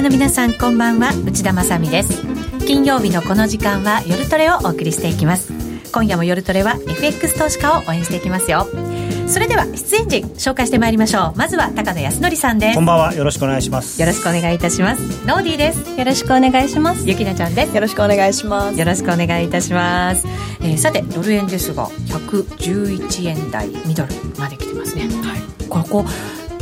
ナーの皆さんこんばんは。内田まさです。金曜日のこの時間は夜トレをお送りしていきます。今夜も夜トレは FX 投資家を応援していきますよ。それでは出演陣紹介してまいりましょう。まずは高野康則さんです。こんばんは。よろしくお願いします。よろしくお願いいたします。ノーディーです。よろしくお願いします。ゆきなちゃんです。よろしくお願いします。よろしくお願いいたします、えー、さてドル円ですが111円台ミドルまで来てますね。はい。ここ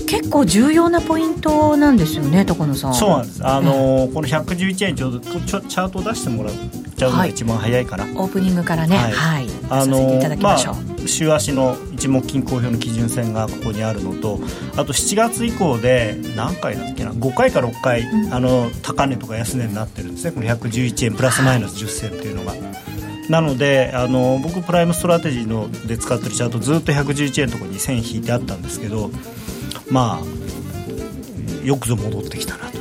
結構重要なポイントなんですよね高野さん。そうなんです。あのー、この111円ちょうどちょチャートを出してもらっちゃうのが一番早いかな、はい、オープニングからね。はい、はい、あのー、まあ、週足の一目均衡表の基準線がここにあるのとあと7月以降で何回だっけな？5回か6回、うん、あの高値とか安値になってるんですね。この111円プラスマイナス10銭っていうのが。なのであの僕プライムストラテジーので使ってるチャートずっと111円のところに線引いてあったんですけどまあよくぞ戻ってきたなと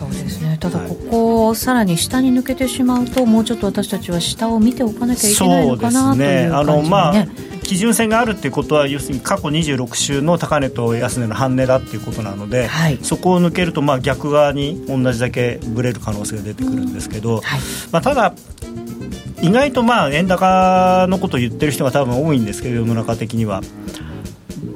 そうですね。ただここをさらに下に抜けてしまうと、もうちょっと私たちは下を見ておかなきゃいけないのかな、ね、という感じ、ね、あのまあ基準線があるっていうことは要するに過去26週の高値と安値の半値だっていうことなので、はい、そこを抜けるとまあ逆側に同じだけぶれる可能性が出てくるんですけど、はい、まあ、ただ意外とまあ円高のことを言ってる人が多分多いんですけど世の中的には。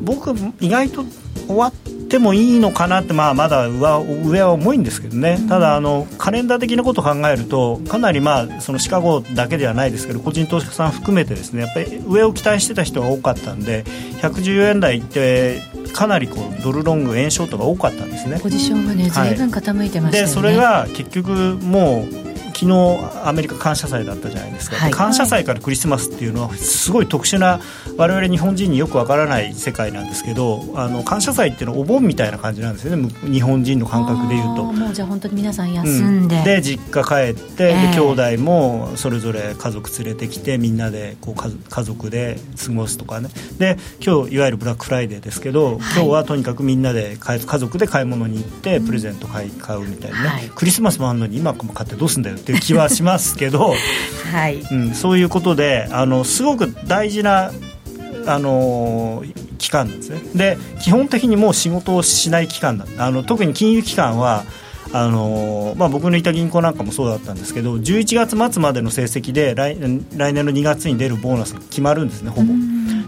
僕意外と終わってもいいのかなって、まあ、まだ上上は重いんですけどね、ただあの、カレンダー的なことを考えると、かなり、まあ、そのシカゴだけではないですけど、個人投資家さん含めてですねやっぱり上を期待してた人が多かったんで、114円台って、かなりこうドルロング、円ショートが多かったんですね。ポジションがね、ずい。ぶん傾いてました、ね、でそれが結局もう昨日アメリカ感謝祭だったじゃないですか、はい、感謝祭からクリスマスっていうのはすごい特殊な我々日本人によくわからない世界なんですけどあの感謝祭っていうのはお盆みたいな感じなんですよね。日本人の感覚でいうと。もうじゃあ本当に皆さん休んで、うん、で実家帰って、えー、で兄弟もそれぞれ家族連れてきてみんなでこう家族で過ごすとかね。で今日いわゆるブラックフライデーですけど、はい、今日はとにかくみんなで家族で買い物に行ってプレゼント買い買うみたいなね、はい、クリスマスもあるのに今も買ってどうすんだよっていう気はしますけど、はい。うん、そういうことであのすごく大事なあの期間なんですね。で基本的にもう仕事をしない期間だ。あの特に金融機関はあのまあ、僕のいた銀行なんかもそうだったんですけど11月末までの成績で来来年の2月に出るボーナスが決まるんですねほぼ。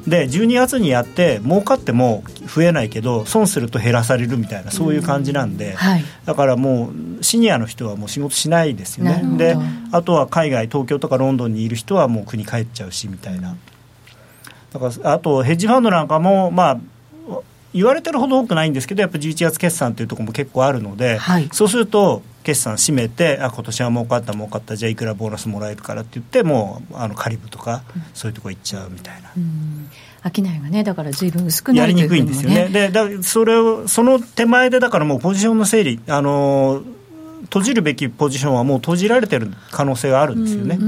で12月にやって儲かっても増えないけど損すると減らされるみたいなそういう感じなんで、はい、だからもうシニアの人はもう仕事しないですよね。であとは海外東京とかロンドンにいる人はもう国帰っちゃうしみたいな。だからあとヘッジファンドなんかもまあ言われてるほど多くないんですけどやっぱ11月決算というところも結構あるので、はい、そうすると決算締めてあ今年は儲かった儲かったじゃあいくらボーナスもらえるからって言ってもうあのカリブとか、そういうとこ行っちゃうみたいな。商いがねだから随分薄くなる、ね、やりにくいんですよね。でだそれをその手前でだからもうポジションの整理あの閉じるべきポジションはもう閉じられてる可能性があるんですよね。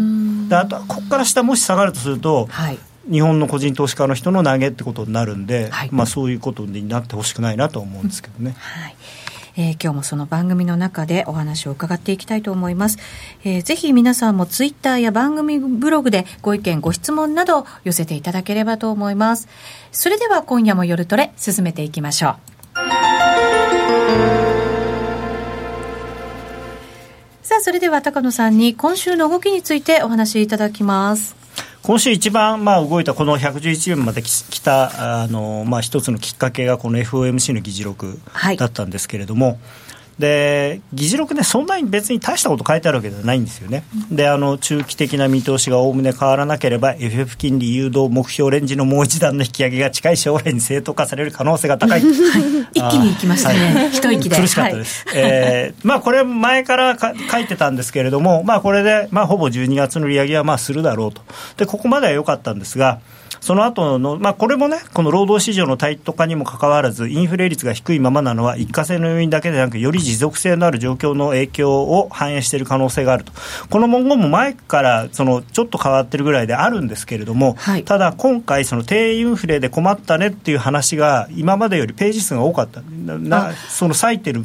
であとここから下もし下がるとすると、はい、日本の個人投資家の人の投げってことになるんで、はい、まあ、そういうことになってほしくないなと思うんですけどね。はい。えー、今日もその番組の中でお話を伺っていきたいと思います、えー、ぜひ皆さんもツイッターや番組ブログでご意見ご質問など寄せていただければと思います。それでは今夜も夜トレ進めていきましょう。さあそれでは高野さんに今週の動きについてお話しいただきます今週一番まあ動いたこの111円まで来たあの、まあ、一つのきっかけがこの FOMC の議事録だったんですけれども、はいで議事録ね、そんなに別に大したこと書いてあるわけではないんですよね、であの中期的な見通しがおおむね変わらなければ、FF 金利誘導目標レンジのもう一段の引き上げが近い将来に正当化される可能性が高い、はい、一気にいきましたね、はい、一息で。苦しかったです、はい、えー、まあ、これ、前からか書いてたんですけれども、まあ、これで、まあ、ほぼ12月の利上げはまあするだろうと、でここまでは良かったんですが、その後の、まあ、これもね、この労働市場のタイト化にもかかわらず、インフレ率が低いままなのは、一過性の要因だけでなく、より持続性のある状況の影響を反映している可能性があると、この文言も前からそのちょっと変わってるぐらいであるんですけれども、はい、ただ、今回、その低インフレで困ったねっていう話が、今までよりページ数が多かった、なその割いてる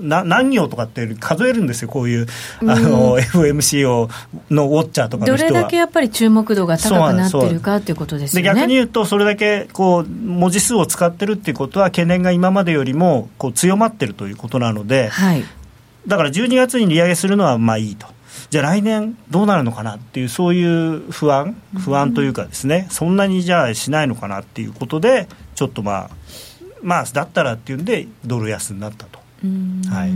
な何行とかって数えるんですよ、こういうあの、FMCO のウォッチャーとかどれだけやっぱり注目度が高くなってるかっていうことですよね。逆に言うと、それだけこう文字数を使ってるっていうことは、懸念が今までよりもこう強まってるということなので、はい、だから12月に利上げするのはまあいいと。じゃあ来年どうなるのかなっていうそういう不安不安というかですね、そんなにじゃあしないのかなっていうことでちょっとまあまあだったらっていうんでドル安になったと。はい。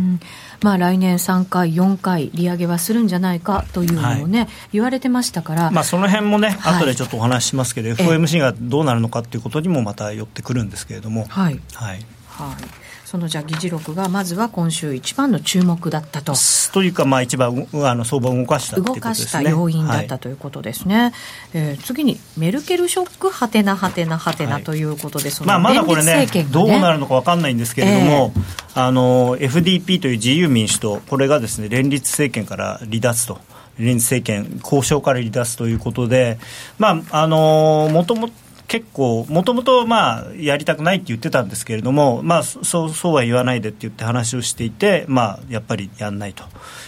まあ、来年3回、4回、利上げはするんじゃないかというのをね、はい、言われてましたから、まあ、その辺もね、はい、後でちょっとお話ししますけど、FOMC がどうなるのかということにもまた寄ってくるんですけれども。はい、はい、はいそのじゃ議事録がまずは今週一番の注目だったと。というか、まあ、一番あの相場を動かした、ね、動かした要因だったということですね、はい、えー、次にメルケルショックはてなはてなはてなということで、その、まあ、まだこれね、ね、どうなるのか分かんないんですけれども、えー、あの FDP という自由民主党これがですね連立政権から離脱と。連立政権交渉から離脱ということで、まああのもともと結構、もともとまあやりたくないって言ってたんですけれども、まあ、そうそうは言わないでって言って話をしていて、まあ、やっぱりやんないと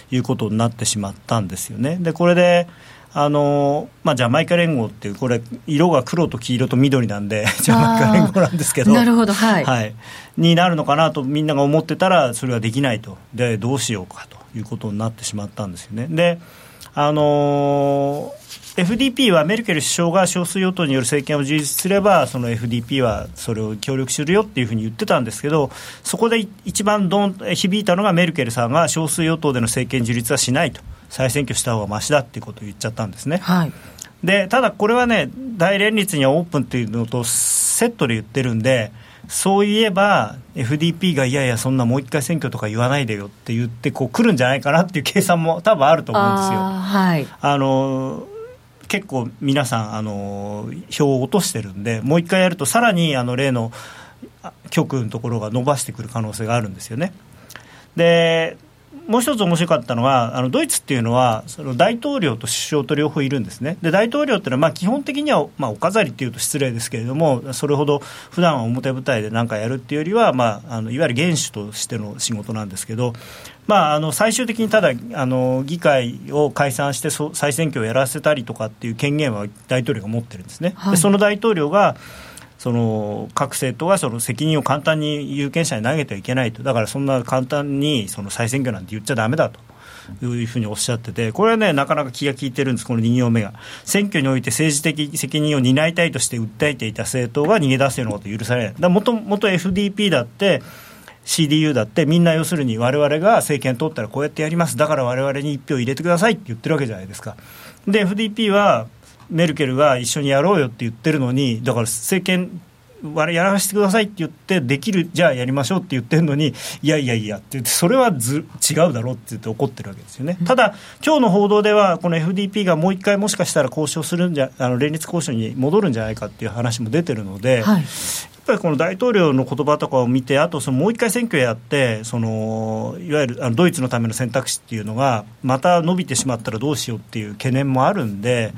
いうことになってしまったんですよね。でこれであのまあ、ジャマイカ連合っていう、これ、色が黒と黄色と緑なんで、ジャマイカ連合なんですけど、なるほど、はい、はい、になるのかなとみんなが思ってたら、それはできないと、でどうしようかということになってしまったんですよね。であの FDP はメルケル首相が少数与党による政権を樹立すればその FDP はそれを協力するよっていうふうに言ってたんですけどそこで一番どん響いたのがメルケルさんが少数与党での政権樹立はしないと再選挙した方がましだっていうことを言っちゃったんですね。はいでただ、これはね大連立にはオープンっていうのとセットで言ってるんでそういえば FDP がいやいやそんなもう一回選挙とか言わないでよって言ってこう来るんじゃないかなっていう計算も多分あると思うんですよ。はい、あの結構皆さんあの票を落としてるんでもう一回やるとさらにあの例の極右のところが伸ばしてくる可能性があるんですよね。でもう一つ面白かったのはあのドイツっていうのはその大統領と首相と両方いるんですねで大統領っていうのはまあ基本的には、まあ、お飾りっていうと失礼ですけれどもそれほど普段は表舞台で何かやるっていうよりは、まあ、あのいわゆる元首としての仕事なんですけどまあ、あの最終的にただあの議会を解散して再選挙をやらせたりとかっていう権限は大統領が持ってるんですね。はい、でその大統領がその各政党がその責任を簡単に有権者に投げてはいけないと、だからそんな簡単にその再選挙なんて言っちゃだめだと。いうふうにおっしゃってて、これはね、なかなか気が利いてるんです、この2行目が。選挙において政治的責任を担いたいとして訴えていた政党が逃げ出すようなこと許されない。だもともと FDP だって、CDU だってみんな要するに我々が政権取ったらこうやってやります。だから我々に1票入れてくださいって言ってるわけじゃないですか。で FDP はメルケルが一緒にやろうよって言ってるのにだから政権やらせてくださいって言ってできるじゃあやりましょうって言ってるのにいやいやいやって言ってそれはず違うだろうって言って怒ってるわけですよね、ただ今日の報道ではこの FDP がもう一回もしかしたら交渉するんじゃあの連立交渉に戻るんじゃないかっていう話も出てるので、はい、っぱりこの大統領の言葉とかを見て、あとそのもう一回選挙やって、そのいわゆるあのドイツのための選択肢っていうのが、また伸びてしまったらどうしようっていう懸念もあるんで、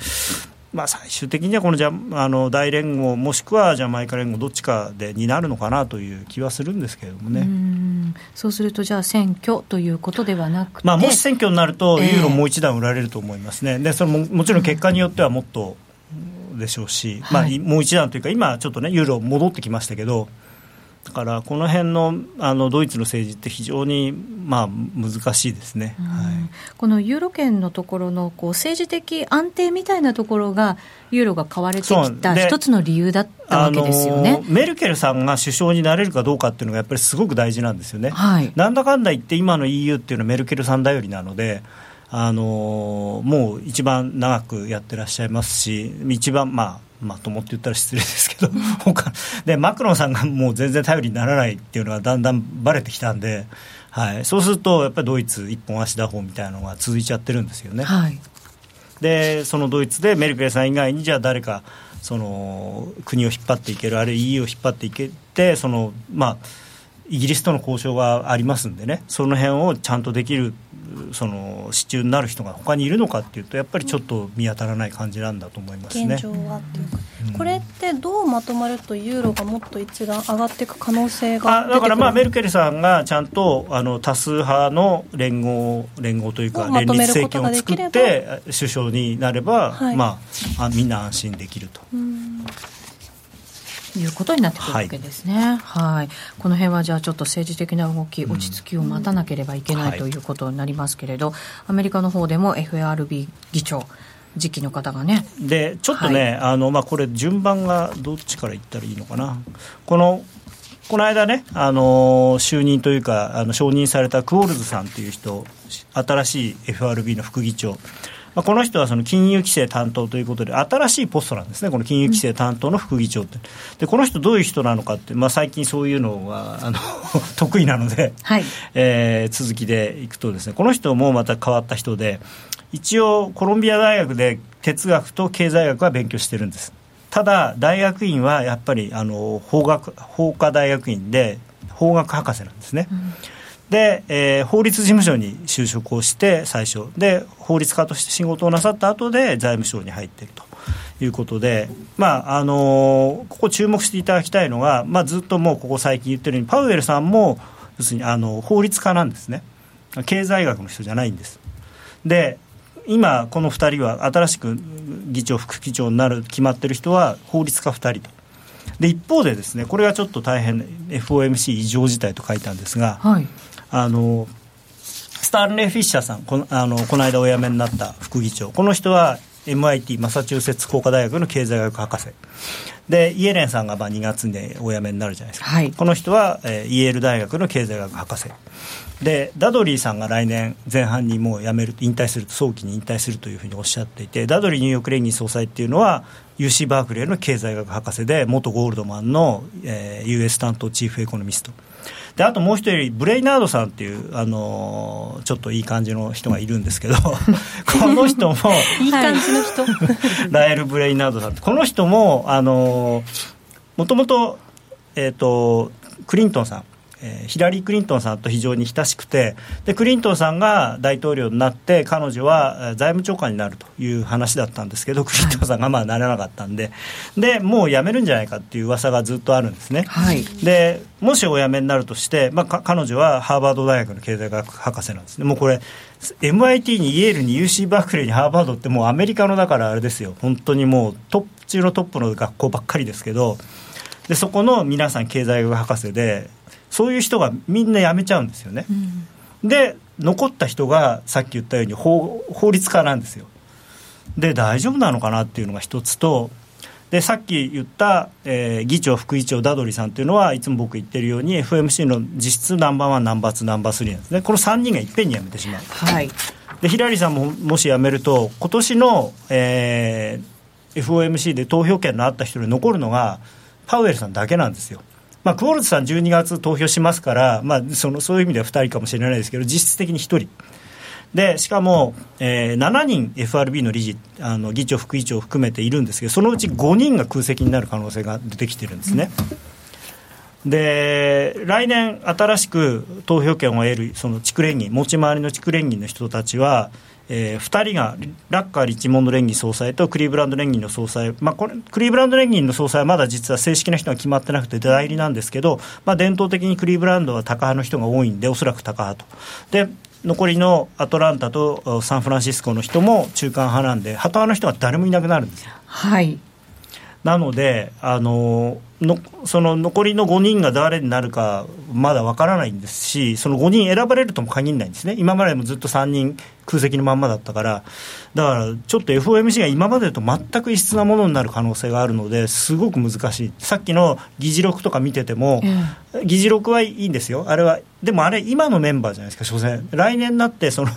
まあ、最終的にはこのじゃあの大連合、もしくはジャマイカ連合、どっちかでになるのかなという気はするんですけれどもね。そうすると、じゃあ選挙ということではなくまあ、もし選挙になると、ユーロもう一段売られると思いますね、えー、でそれももちろん結果によってはもっとでしょうし、はい、まあ、もう一段というか、今、ちょっとね、ユーロ戻ってきましたけど、だからこの辺のあのドイツの政治って非常にまあ難しいですね、はい、このユーロ圏のところのこう政治的安定みたいなところがユーロが買われてきた一つの理由だったわけですよね。メルケルさんが首相になれるかどうかっていうのがやっぱりすごく大事なんですよね、はい、なんだかんだ言って今の EU っていうのはメルケルさん頼りなのであのもう一番長くやってらっしゃいますし一番まあまともって言ったら失礼ですけど、他でマクロンさんがもう全然頼りにならないっていうのがだんだんばれてきたんで、はい、そうするとやっぱりドイツ一本足打法みたいなのが続いちゃってるんですよね。はい、でそのドイツでメルケルさん以外にじゃあ誰かその国を引っ張っていけるあるいは EU を引っ張っていけてそのまあイギリスとの交渉がありますんでね。その辺をちゃんとできるその支柱になる人が他にいるのかっていうとやっぱりちょっと見当たらない感じなんだと思いますね。現状はっていうか、うん、これってどうまとまるとユーロがもっと一段上がっていく可能性がだからまあメルケルさんがちゃんとあの多数派の連合連合というか連立政権を作って首相になれば、はい、まあみんな安心できると。いうことになってくるわけですね、はい、はい、この辺はじゃあちょっと政治的な動き、落ち着きを待たなければいけない、うん、ということになりますけれど、アメリカの方でも FRB 議長、時期の方がね。でちょっとね、はい、あのまあ、これ、順番がどっちから言ったらいいのかな、このこの間ね、あの就任というか、あの承認されたクオールズさんという人、新しい FRB の副議長。まあ、この人はその金融規制担当ということで、新しいポストなんですね、この金融規制担当の副議長って、でこの人、どういう人なのかって、まあ、最近そういうのはあの 得意なので、はいえー、続きでいくとですね、この人もまた変わった人で、一応、コロンビア大学で哲学と経済学は勉強してるんです。ただ、大学院はやっぱりあの法学法科大学院で法学博士なんですね。うんで、えー、法律事務所に就職をして最初。で法律家として仕事をなさった後で財務省に入っていると。いうことで、まああのー、ここ注目していただきたいのが、まあ、ずっともうここ最近言ってるようにパウエルさんも要するにあの法律家なんですね。経済学の人じゃないんです。で今この2人は新しく議長副議長になる決まってる人は法律家2人と。で一方でですねこれはちょっと大変 FOMC 異常事態と書いたんですが、はい、あのスタンレー・フィッシャーさんこのあのこの間お辞めになった副議長。この人は MIT マサチューセッツ工科大学の経済学博士。でイエレンさんがまあ2月にお辞めになるじゃないですか、はい、この人は、えー、イェール大学の経済学博士。でダドリーさんが来年前半にもう辞める引退する早期に引退するというふうにおっしゃっていてダドリーニューヨーク連銀総裁っていうのは UC バークレーの経済学博士で元ゴールドマンの、えー、US 担当チーフエコノミストであともう一人ブレイナードさんっていうあのちょっといい感じの人がいるんですけど この人もいい感じの人？ラエル・ブレイナードさんこの人もあのもともと,、えーとクリントンさんえー、ヒラリー・クリントンさんと非常に親しくてでクリントンさんが大統領になって彼女は財務長官になるという話だったんですけどクリントンさんがまあなれなかったんで。でもう辞めるんじゃないかっていう噂がずっとあるんですね。はい、でもしお辞めになるとして、まあ、彼女はハーバード大学の経済学博士なんですね。もうこれ MIT にイェールに UC バークレーにハーバードってもうアメリカのだからあれですよ。本当にもうトップ中のトップの学校ばっかりですけど。でそこの皆さん経済学博士でそういう人がみんな辞めちゃうんですよね、うん、で残った人がさっき言ったように法法律家なんですよ。で大丈夫なのかなっていうのが一つとでさっき言った、えー、議長副議長ダドリさんっていうのはいつも僕言ってるように FMC の実質ナンバーワンナンバーツーナンバースリーなんですね。この3人がいっぺんに辞めてしまう、はい、でヒラリーさんももし辞めると今年の、えー、FOMC で投票権のあった人に残るのがパウエルさんだけなんですよまあ、クオルズさん12月投票しますから、まあ、そのそういう意味では2人かもしれないですけど実質的に1人でしかも、えー、7人 FRB の理事あの議長副議長を含めているんですけどそのうち5人が空席になる可能性が出てきてるんですね。で来年新しく投票権を得るその地区連議持ち回りの地区連議の人たちはえー、2人がラッカー・リッチモンド連銀総裁とクリーブランド連銀の総裁、まあ、これクリーブランド連銀の総裁はまだ実は正式な人が決まってなくて代理なんですけど、まあ、伝統的にクリーブランドはタカ派の人が多いんでおそらくタカ派と。で残りのアトランタとサンフランシスコの人も中間派なんでハト派の人は誰もいなくなるんですよ。はい。なのであののその残りの5人が誰になるかまだわからないんですしその5人選ばれるとも限らないんですね。今までもずっと3人空席のまんまだったから。だからちょっと FOMC が今までと全く異質なものになる可能性があるのですごく難しい。さっきの議事録とか見てても、うん、議事録はいいんですよ。あれはでもあれ今のメンバーじゃないですか所詮。来年になってその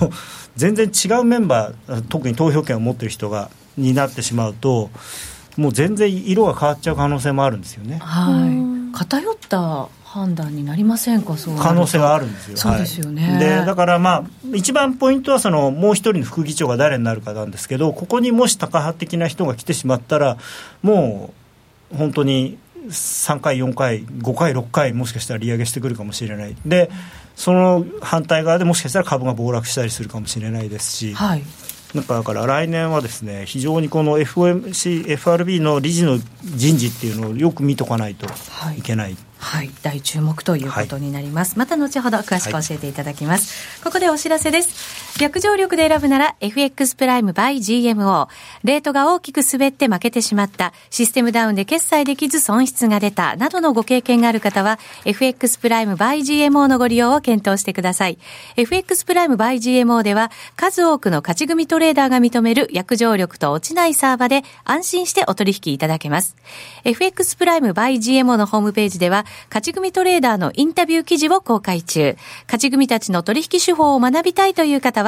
全然違うメンバー特に投票権を持ってる人がになってしまうともう全然色が変わっちゃう可能性もあるんですよね。はい。偏った判断になりませんか？そう可能性があるんですよ。そうですよね、はい、でだからまあ一番ポイントはそのもう一人の副議長が誰になるかなんですけどここにもしタカ派的な人が来てしまったらもう本当に3回4回5回6回もしかしたら利上げしてくるかもしれない。でその反対側でもしかしたら株が暴落したりするかもしれないですし、はい、だから来年はですね非常にこの FOMC、FRB の理事の人事っていうのをよく見とかないとい。けない。はい、はい、大注目ということになります、はい、また後ほど詳しく教えていただきます、はい、ここでお知らせです約定力で選ぶなら FX プライム by GMO。レートが大きく滑って負けてしまった、システムダウンで決済できず損失が出た、などのご経験がある方は、FX プライム by GMO のご利用を検討してください。FX プライム by GMO では、数多くの勝ち組トレーダーが認める約定力と落ちないサーバで安心してお取引いただけます。FX プライム by GMO のホームページでは、勝ち組トレーダーのインタビュー記事を公開中。勝ち組たちの取引手法を学びたいという方は、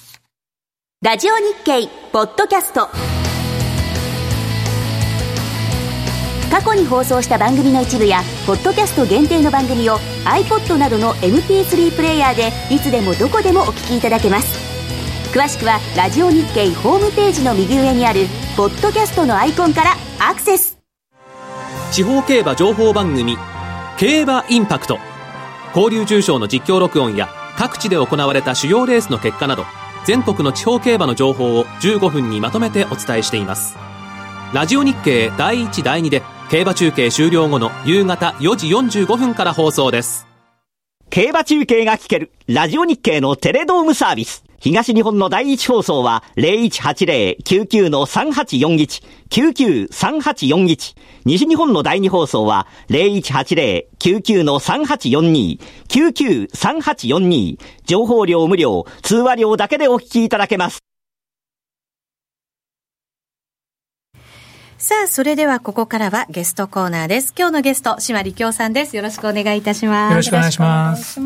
ラジオ日経ポッドキャスト。過去に放送した番組の一部やポッドキャスト限定の番組を iPod などの MP3 プレイヤーでいつでもどこでもお聞きいただけます。詳しくはラジオ日経ホームページの右上にあるポッドキャストのアイコンからアクセス。地方競馬情報番組競馬インパクト。交流重賞の実況録音や各地で行われた主要レースの結果など全国の地方競馬の情報を15分にまとめてお伝えしています。ラジオ日経第1第2で競馬中継終了後の夕方4時45分から放送です。競馬中継が聞けるラジオ日経のテレドームサービス。東日本の第一放送は0180-99-3841、99-3841。西日本の第二放送は0180-99-3842、99-3842。情報量無料、通話料だけでお聞きいただけます。さあ、それではここからはゲストコーナーです。今日のゲスト、島利京さんです。よろしくお願いいたします。よろしくお願いします。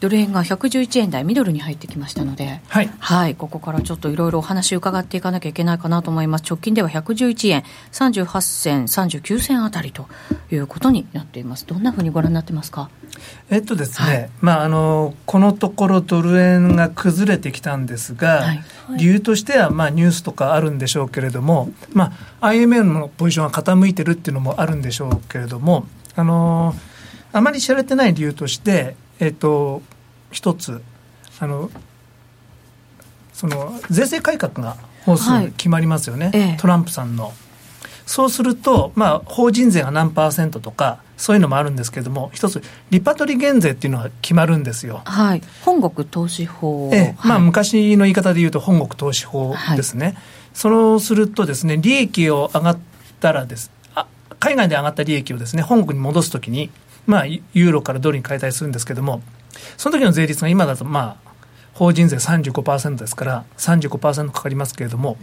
ドル円が111円台ミドルに入ってきましたので、はい、はい、ここからちょっといろいろお話伺っていかなきゃいけないかなと思います。直近では111円38銭、39銭あたりということになっています。どんなふうにご覧になってますか？えっとですね、はい、まああのこのところドル円が崩れてきたんですが、はい、理由としてはまあニュースとかあるんでしょうけれども、まあ IMF のポジションが傾いてるっていうのもあるんでしょうけれども、あのあまり知られてない理由として。えっと、一つあのその税制改革が法数決まりますよね、はいトランプさんの。そうすると、まあ、法人税が何パーセントとか、そういうのもあるんですけれども、一つ、リパトリ減税っていうのが決まるんですよ。はい、本国投資法、ええ。まあ、昔の言い方で言うと、本国投資法ですね、はい、そうするとですね、利益を上がったらです。あ、海外で上がった利益をですね、本国に戻すときに、まあ、ユーロからドルに変えたりするんですけども、その時の税率が今だと、まあ、法人税35%ですから、35%かかりますけれども、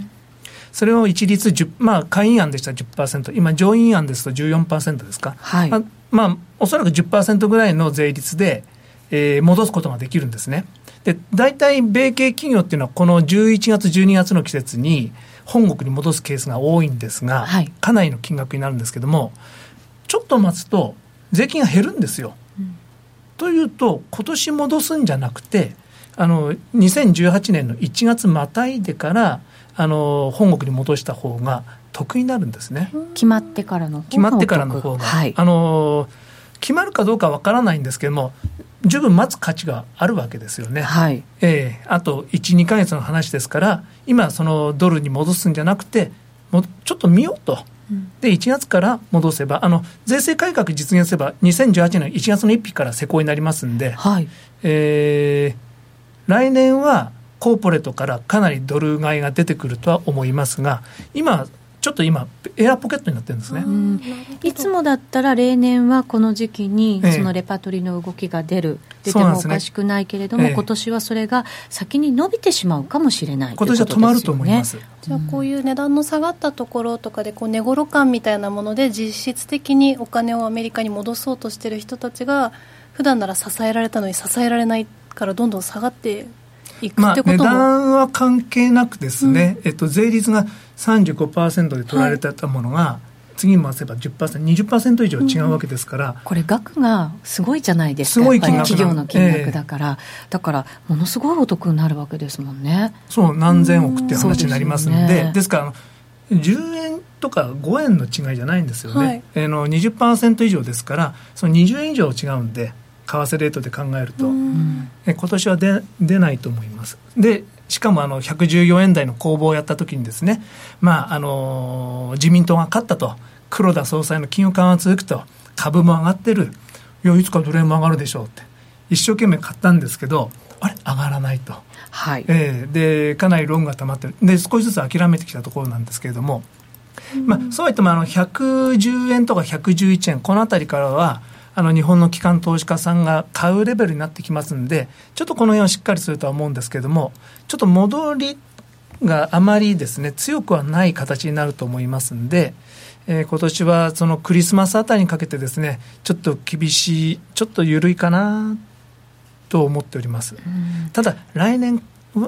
それを一律10、まあ、下院案でしたら10%、今、上院案ですと14%ですか、はい。まあ、まあ、おそらく10%ぐらいの税率で、えー、戻すことができるんですね。で、大体、米系企業っていうのは、この11月、12月の季節に、本国に戻すケースが多いんですが、はい、かなりの金額になるんですけども、ちょっと待つと、税金が減るんですよ。うん、というと今年戻すんじゃなくてあの2018年の1月またいでからあの本国に戻した方が得になるんですね。決まってからの決まってからの方が、はい、あの決まるかどうかわからないんですけども十分待つ価値があるわけですよね。はい、えー、あと12か月の話ですから今そのドルに戻すんじゃなくてもうちょっと見ようと。で1月から戻せばあの税制改革実現すれば2018年1月の1日から施行になりますんで、はい。えー、来年はコーポレートからかなりドル買いが出てくるとは思いますが今ちょっと今、エアポケットになってるんですね、いつもだったら、例年はこの時期に、そのレパートリーの動きが出る、出てもおかしくないけれども、ねええ、今年はそれが先に伸びてしまうかもしれない、今年は止まると思います。じゃあ、こういう値段の下がったところとかで、こう値頃感みたいなもので、実質的にお金をアメリカに戻そうとしている人たちが、普段なら支えられたのに支えられないから、どんどん下がっていくってことも、まあ、値段は関係なくですね、うん、えっと、税率が35%で取られてたものが、はい、次に回せば10%、20%以上違うわけですから、うん、これ、額がすごいじゃないですか、すごい金額企業の金額だから、えー、だから、ものすごいお得になるわけですもんね。そう、何千億っていう話になりますんで、うん。でね、ですから、10円とか5円の違いじゃないんですよね、はい、えー、の20%以上ですから、その20円以上違うんで、為替レートで考えると、え今年は出出ないと思います。でしかもあの114円台の攻防をやったときにですね、まああの自民党が勝ったと、黒田総裁の金融緩和続くと、株も上がってる、いや、いつかドル円も上がるでしょうって、一生懸命買ったんですけど、あれ、上がらないと。はい。えー、でかなりロングが溜まってる。で少しずつ諦めてきたところなんですけれども、まあ、そうは言ってもあの110円とか111円この辺りからはあの日本の機関投資家さんが買うレベルになってきますんで、ちょっとこの辺はしっかりするとは思うんですけれども、ちょっと戻りがあまりですね、強くはない形になると思いますんで、えー、今年はそのクリスマスあたりにかけてですね、ちょっと厳しい、ちょっと緩いかなと思っております。ただ、来年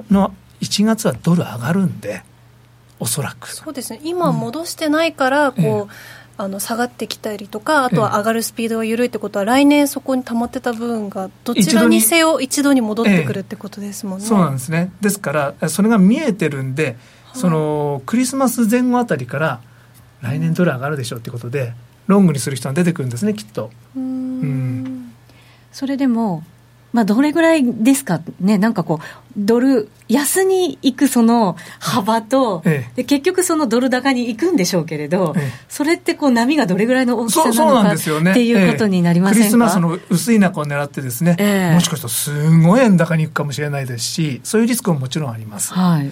の1月はドル上がるんで、おそらく。そうですね、今戻してないから、こう、えーあの下がってきたりとか、あとは上がるスピードが緩いってことは、来年そこに溜まってた部分が、どちらにせよ一度に戻ってくるってことですもんね。そうなんですね。ですから、それが見えてるんで、そのクリスマス前後あたりから、来年ドル上がるでしょうってことで、ロングにする人が出てくるんですね、きっと。うんうんそれでもまあ、どれぐらいですか？ね、なんかこう、ドル安に行くその幅と、ええ、で結局、そのドル高に行くんでしょうけれど、え、それってこう波がどれぐらいの大きさなのかっていうことになりませんか、クリスマスの薄い中を狙ってですね、もしかしたらすごい円高に行くかもしれないですし、そういうリスクももちろんあります。はい。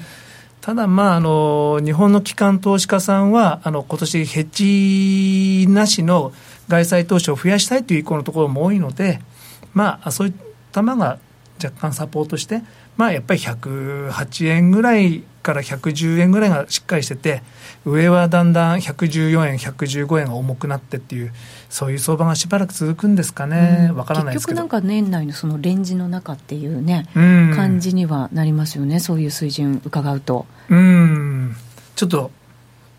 ただ、まあ、あの日本の機関投資家さんは、あの今年ヘッジなしの外債投資を増やしたいという意向のところも多いので、まあ、そういった玉が若干サポートして、まあ、やっぱり108円ぐらいから110円ぐらいがしっかりしてて上はだんだん114円115円が重くなってっていうそういう相場がしばらく続くんですかね、わ、うん、からない結局なんか年内のそのレンジの中っていうね、うん、感じにはなりますよねそういう水準伺うと。うん。ちょっと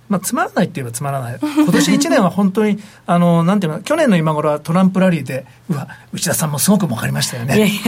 まあ、つまらないって言えばつまらない、今年1年は本当に、あのなんていうの、去年の今頃はトランプラリーで、うわ、内田さんもすごく儲かりましたよね。いやい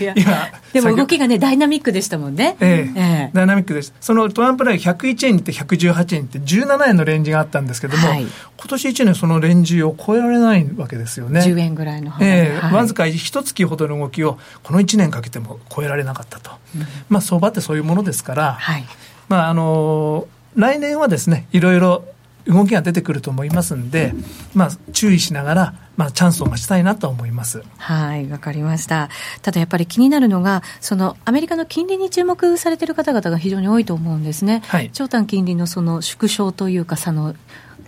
やいや でも動きがね、ダイナミックでしたもんね。ええええ、ダイナミックでした。そのトランプラリー101円に行って118円に行って17円のレンジがあったんですけども、はい、今年1年そのレンジを超えられないわけですよね。10円ぐらいの幅、ええはい、わずか一月ほどの動きを、この1年かけても超えられなかったと。うん、まあ、相場ってそういうものですから、はい、まあ、あの来年はですね、いろいろ動きが出てくると思いますんで、まあ、注意しながら、まあ、チャンスを待ちたいなと思います。はいわかりました。ただやっぱり気になるのがそのアメリカの金利に注目されている方々が非常に多いと思うんですね、はい、長短金利のその縮小というかその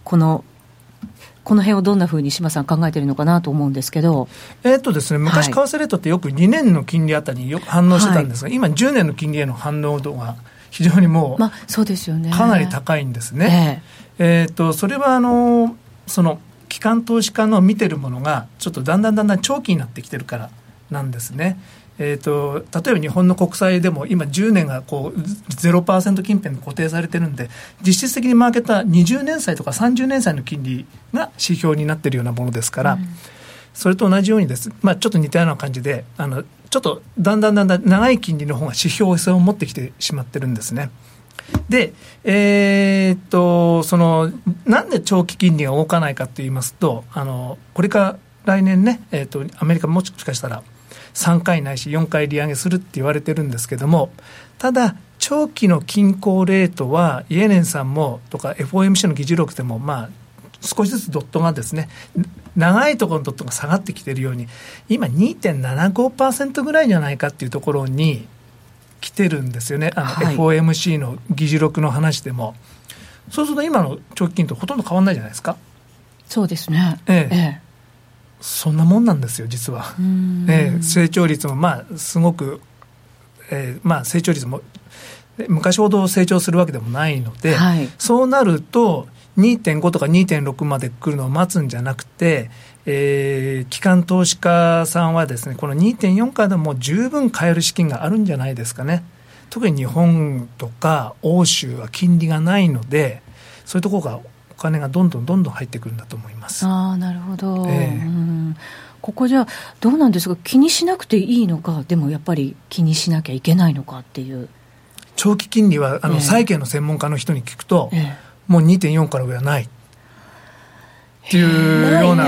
このこの辺をどんなふうに島さん考えているのかなと思うんですけど、えっとですね、昔、為替レートってよく2年の金利あたりによく反応してたんですが、はい、今、10年の金利への反応度が非常にもう、まあ、そうですよねかなり高いんですね。えーえーと、それはあのその機関投資家の見てるものがちょっとだんだんだんだん長期になってきてるからなんですね。えーと、例えば日本の国債でも今10年がこう0%近辺で固定されてるんで実質的にマーケットは20年債とか30年債の金利が指標になってるようなものですから、うん、それと同じようにです、まあ、ちょっと似たような感じであのちょっとだんだんだんだん長い金利の方が指標性を持ってきてしまってるんですね。で、えー、っと、その、なんで長期金利が動かないかと言いますと、あの、これから来年ね、えー、っと、アメリカもしかしたら3回ないし4回利上げするって言われてるんですけども、ただ、長期の均衡レートは、イエレンさんも、とか FOMC の議事録でも、まあ、少しずつドットがですね、長いところのドットが下がってきているように、今2.75%ぐらいじゃないかっていうところに、来てるんですよね、あの、はい、FOMC の議事録の話でも。そうすると今の長期金とほとんど変わらないじゃないですか。そうですね。ええ。ええ、そんなもんなんですよ、実は。ええ、成長率もまあ、すごく、えー、まあ、成長率も、昔ほど成長するわけでもないので、はい、そうなると、2.5とか2.6まで来るのを待つんじゃなくて、えー、機関投資家さんはですね、この2.4からでも十分買える資金があるんじゃないですかね。特に日本とか欧州は金利がないので、そういうところがお金がどんどんどんどん入ってくるんだと思います。ああなるほど、えー、うん。ここじゃどうなんですか？気にしなくていいのかでもやっぱり気にしなきゃいけないのかっていう。長期金利はあの、債券の専門家の人に聞くと、えー、もう2.4から上はない。っていうような、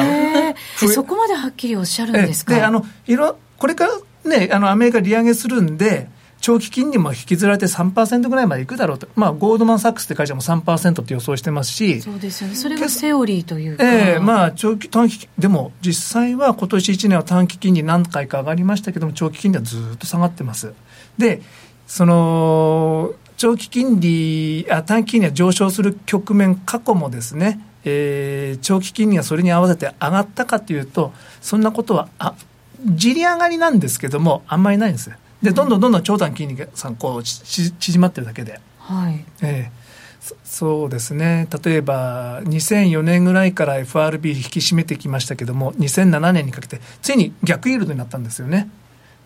そこまではっきりおっしゃるんですか？であのいろこれからねあのアメリカ利上げするんで長期金利も引きずられて3%ぐらいまでいくだろうと、まあ、ゴールドマン・サックスって会社も3%って予想してますし、そうですよね、それがセオリーというか、えーまあ、長期短期でも実際は今年1年は短期金利何回か上がりましたけども、長期金利はずっと下がってます。でその長期金利あ、短期金利は上昇する局面、過去もですね、えー、長期金利がそれに合わせて上がったかというと、そんなことは、あじり上がりなんですけども、あんまりないんです。でどんどんどんどん長短金利がさんこう縮まってるだけで、はい。えー、そうですね。例えば2004年ぐらいから FRB 引き締めてきましたけども2007年にかけてついに逆イールドになったんですよね。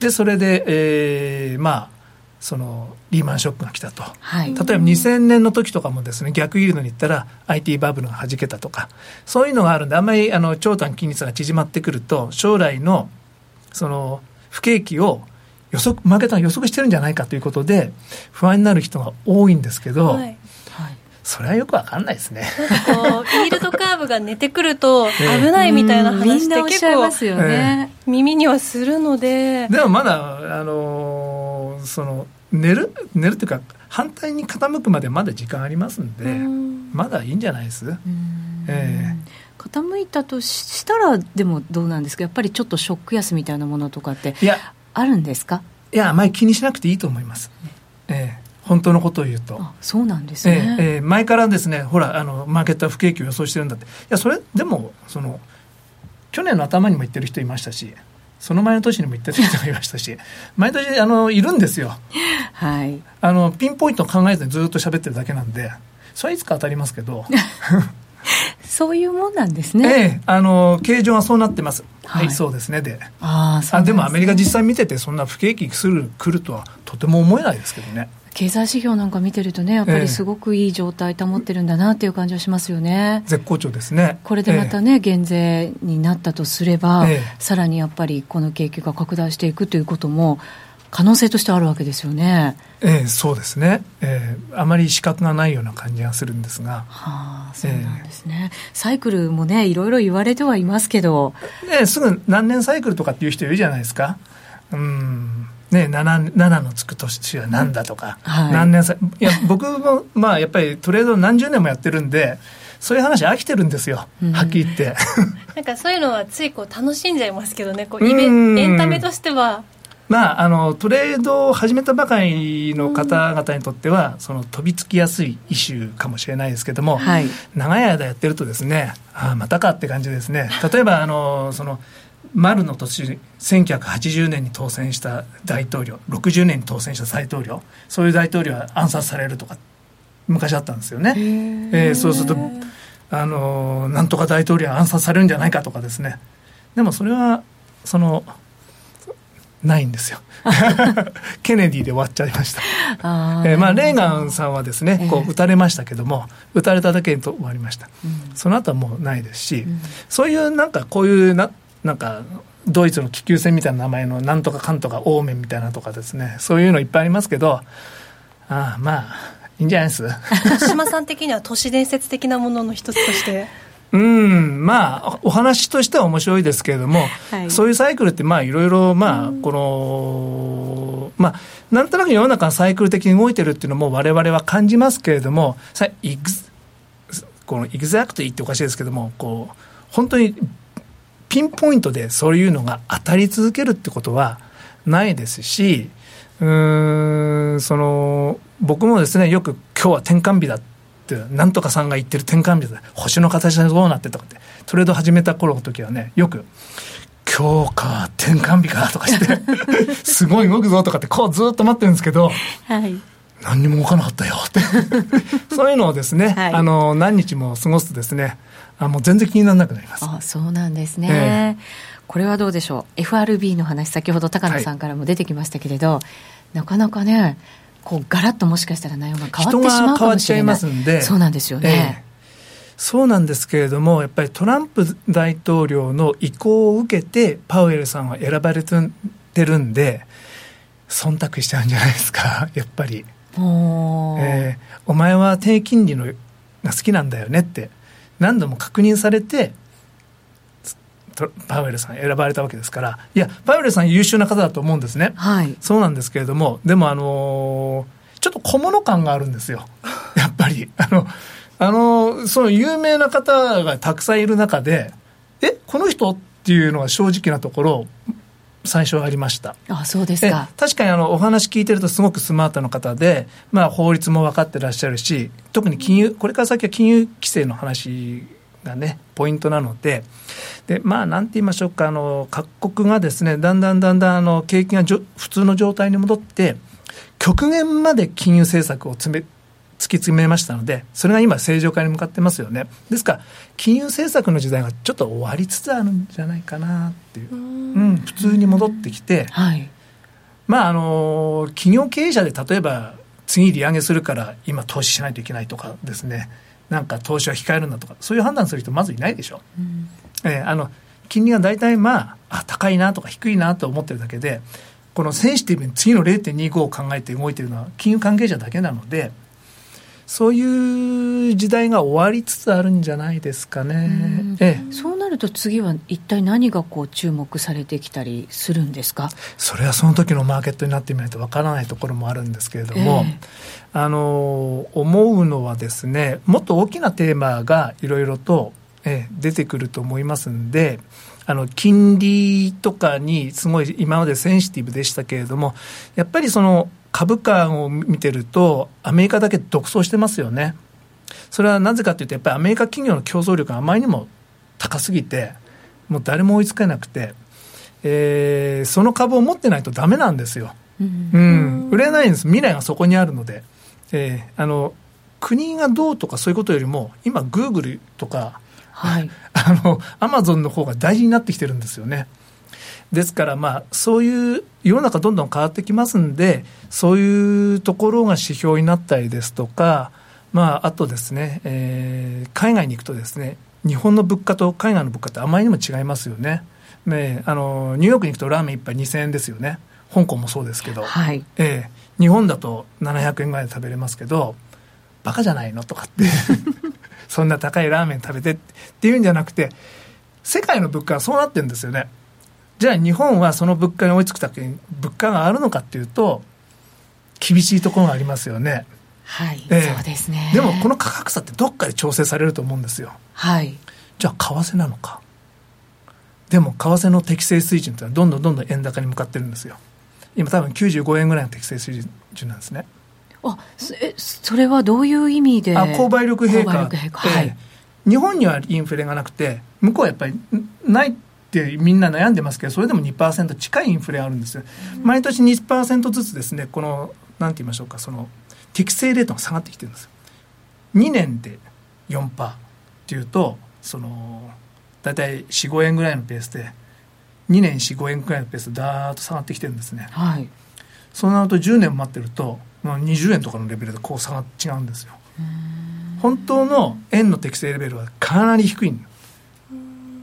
でそれで、えー、まあそのリーマンショックが来たと、はい、例えば2000年の時とかもですね逆イールドに行ったら IT バブルがはじけたとかそういうのがあるんであんまりあの長短金利差が縮まってくると将来のその不景気を予測、マーケットが予測してるんじゃないかということで、不安になる人が多いんですけど、はい、それはよくわかんないですね。こう、フィールドカーブが寝てくると危ないみたいな話って結構、ますよね、耳にはするので。でもまだ、あのー、その、寝る、寝るっていうか、反対に傾くまでまだ時間ありますんで、ん。まだいいんじゃないです？ええ。ー傾いたとしたらでもどうなんですか？やっぱりちょっとショック安みたいなものとかっていや。あるんですか？いやあまり気にしなくていいと思います、ええ。本当のことを言うと。そうなんですね、ええ。前からですねほらあのマーケットは不景気を予想してるんだって。いやそれでもその去年の頭にも言ってる人いましたしその前の年にも言ってる人がいましたし 毎年あのいるんですよはいあのピンポイント考えずにずっと喋ってるだけなんでそれはいつか当たりますけど そういうもんなんですね。ええ、あの形状はそうなってます。はい、はい、そうですねで。ああ、そうで、ね、もアメリカ実際見ててそんな不景気する来るとはとても思えないですけどね。経済指標なんか見てるとね、やっぱりすごくいい状態保ってるんだなっていう感じはしますよね。絶好調ですね。これでまたね、え減税になったとすれば、え、さらにやっぱりこの景気が拡大していくということも、可能性としてあるわけですよね。ええ、そうですね、ええ、あまり資格がないような感じがするんですが、はあ、そうなんですね、えサイクルもね、いろいろ言われてはいますけど、ね、すぐ何年サイクルとかっていう人いるじゃないですか。うんね、7, 7のつく年は何だとか、はい、何年さいや僕もまあやっぱりトレード何十年もやってるんでそういう話飽きてるんですよ、はっきり言って。なんかそういうのはついこう楽しんじゃいますけどねこうイベエンタメとしては。まあ、あのトレードを始めたばかりの方々にとっては、その飛びつきやすいイシューかもしれないですけども、はい、長い間やってるとですねああまたかって感じですね。例えばあのその丸の年1980年に当選した大統領60年に当選した大統領そういう大統領は暗殺されるとか昔あったんですよね、えー、そうするとあのなんとか大統領は暗殺されるんじゃないかとかですね。でもそれはそのないんですよ。ケネディで終わっちゃいました。あ、えー、まあ、レーガンさんはですねこう撃たれましたけども、えー、撃たれただけで終わりました、うん、その後はもうないですし、うん、そういうなんかこういうななんかドイツの気球船みたいな名前のなんとかかんとかオーメンみたいなとかですね。そういうのいっぱいありますけどああまあいいんじゃないです？島さん的には都市伝説的なものの一つとして。うん、まあ、お話としては面白いですけれども、はい、そういうサイクルって、まあ、いろいろ、まあ、この、まあ、なんとなく世の中がサイクル的に動いてるっていうのも、われわれは感じますけれども、さこのエグザクトリーっておかしいですけども、こう、本当にピンポイントでそういうのが当たり続けるってことはないですし、うん、その、僕もですね、よく今日は転換日だって、なんとかさんが言ってる転換日で星の形がどうなってとかって。トレード始めた頃の時はねよく今日か転換日かとかして すごい動くぞとかってこうずっと待ってるんですけど、はい、何にも動かなかったよって。そういうのをですね、はい、あの何日も過ごすとですねあもう全然気にならなくなります。あそうなんですね、えー、これはどうでしょう？FRB の話先ほど高野さんからも出てきましたけれど、はい、なかなかねこうガラッともしかしたら内容が変わってしまうかもしれない。ますんでそうなんですよね、えー、そうなんですけれども、やっぱりトランプ大統領の意向を受けて、パウエルさんは選ばれてるんで、忖度しちゃうんじゃないですか、やっぱり。お,、えー、お前は低金利のが好きなんだよねって何度も確認されてパウエルさん選ばれたわけですから。いやパウエルさん優秀な方だと思うんですね、はい、そうなんですけれどもでもあのー、ちょっと小物感があるんですよ。やっぱり。あのあのその有名な方がたくさんいる中でえこの人？っていうのは正直なところ最初ありました。あそうですか。確かにあのお話聞いてるとすごくスマートな方で、まあ、法律も分かってらっしゃるし特に金融これから先は金融規制の話がねポイントなのででまあなんて言いましょうかあの各国がですねだんだんだんだんあの景気が普通の状態に戻って極限まで金融政策を詰め突き詰めましたので、それが今、正常化に向かってますよね。ですから、金融政策の時代がちょっと終わりつつあるんじゃないかなっていう、うん、普通に戻ってきて、はい、まあ、あの、企業経営者で例えば、次利上げするから今投資しないといけないとかですね、なんか投資は控えるんだとか、そういう判断する人まずいないでしょ。うん、えー、あの、金利が大体まあ、あ、高いなとか低いなと思ってるだけで、このセンシティブに次の0.25を考えて動いてるのは金融関係者だけなので、そういう時代が終わりつつあるんじゃないですかね、ええ、そうなると次は一体何がこう注目されてきたりするんですか？それはその時のマーケットになってみないとわからないところもあるんですけれども、えあの思うのはですねもっと大きなテーマがいろいろと、え出てくると思いますんであの金利とかにすごい今までセンシティブでしたけれどもやっぱりその株価を見てると、アメリカだけ独走してますよね。それはなぜかというと、やっぱりアメリカ企業の競争力があまりにも高すぎて、もう誰も追いつけなくて、えー、その株を持ってないとだめなんですよ。うん、うん、売れないんです。未来がそこにあるので。えー、あの、国がどうとかそういうことよりも、今、グーグルとか、はい、あの、アマゾンの方が大事になってきてるんですよね。ですから、まあ、そういう世の中どんどん変わってきますんで、そういうところが指標になったりですとか、まあ、あとですね、えー、海外に行くとですね、日本の物価と海外の物価ってあまりにも違いますよね。ねあのニューヨークに行くとラーメン1杯2000円ですよね。香港もそうですけど、はい、えー、日本だと700円ぐらいで食べれますけど、バカじゃないのとかって そんな高いラーメン食べてっていうんじゃなくて、世界の物価はそうなってるんですよね。じゃあ日本はその物価に追いつくために物価があるのかっていうと厳しいところがありますよね。はい、えー、そうですね。でもこの価格差ってどっかで調整されると思うんですよ。はい。じゃあ為替なのか。でも為替の適正水準ってのはどんどんどんどん円高に向かってるんですよ。今多分95円ぐらいの適正水準なんですね。あ、えそれはどういう意味で？あ、購買力陛下。はい、えー、日本にはインフレがなくて向こうはやっぱりないってみんな悩んでますけどそれでも2%近いインフレあるんですよ、毎年2%ずつですねこのなんて言いましょうかその適正レートが下がってきてるんです2年で4%っていうとその大体45円ぐらいのペースで2年45円ぐらいのペースでダーッと下がってきてるんですね、はい、そうなると10年待ってるともう20円とかのレベルでこう差が違うんですよ。本当の円の適正レベルはかなり低い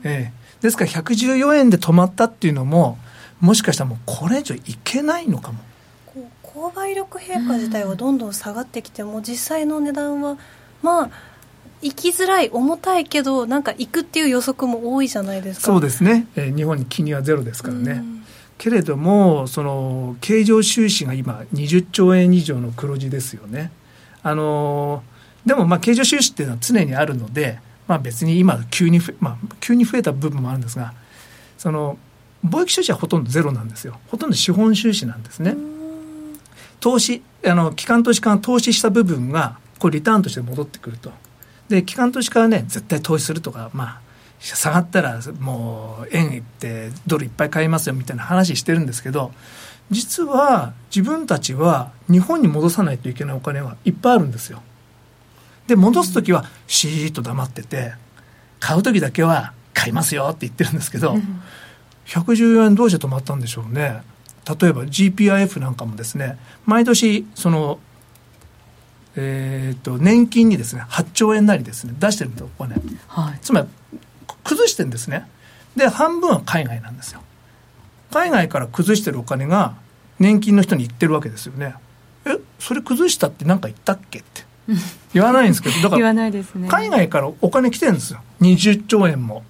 ええですから114円で止まったっていうのももしかしたらもうこれ以上いけないのかも。購買力陛下自体はどんどん下がってきても、実際の値段はまあ行きづらい重たいけどなんか行くっていう予測も多いじゃないですか。そうですね、えー、日本に金利はゼロですからね、けれどもその経常収支が今20兆円以上の黒字ですよね。あのでもまあ経常収支っていうのは常にあるのでまあ、別に今急に、まあ、急に増えた部分もあるんですがその貿易収支はほとんどゼロなんですよ。ほとんど資本収支なんですね。投資あの機関投資家が投資した部分がこうリターンとして戻ってくると。で機関投資家はね絶対投資するとかまあ下がったらもう円いってドルいっぱい買いますよみたいな話してるんですけど実は自分たちは日本に戻さないといけないお金はいっぱいあるんですよ。で、戻す時はシーッと黙ってて、買う時だけは買いますよって言ってるんですけど、114円どうして止まったんでしょうね。例えば GPIF なんかもですね、毎年、その、えーと、年金にですね8兆円なりですね出してるんですお金、はい、つまり崩してるんですね。で半分は海外なんですよ。海外から崩してるお金が年金の人に言ってるわけですよね。えそれ崩したって何か言ったっけって 言わないんですけどだから海外からお金来てるんですよ。20兆円も。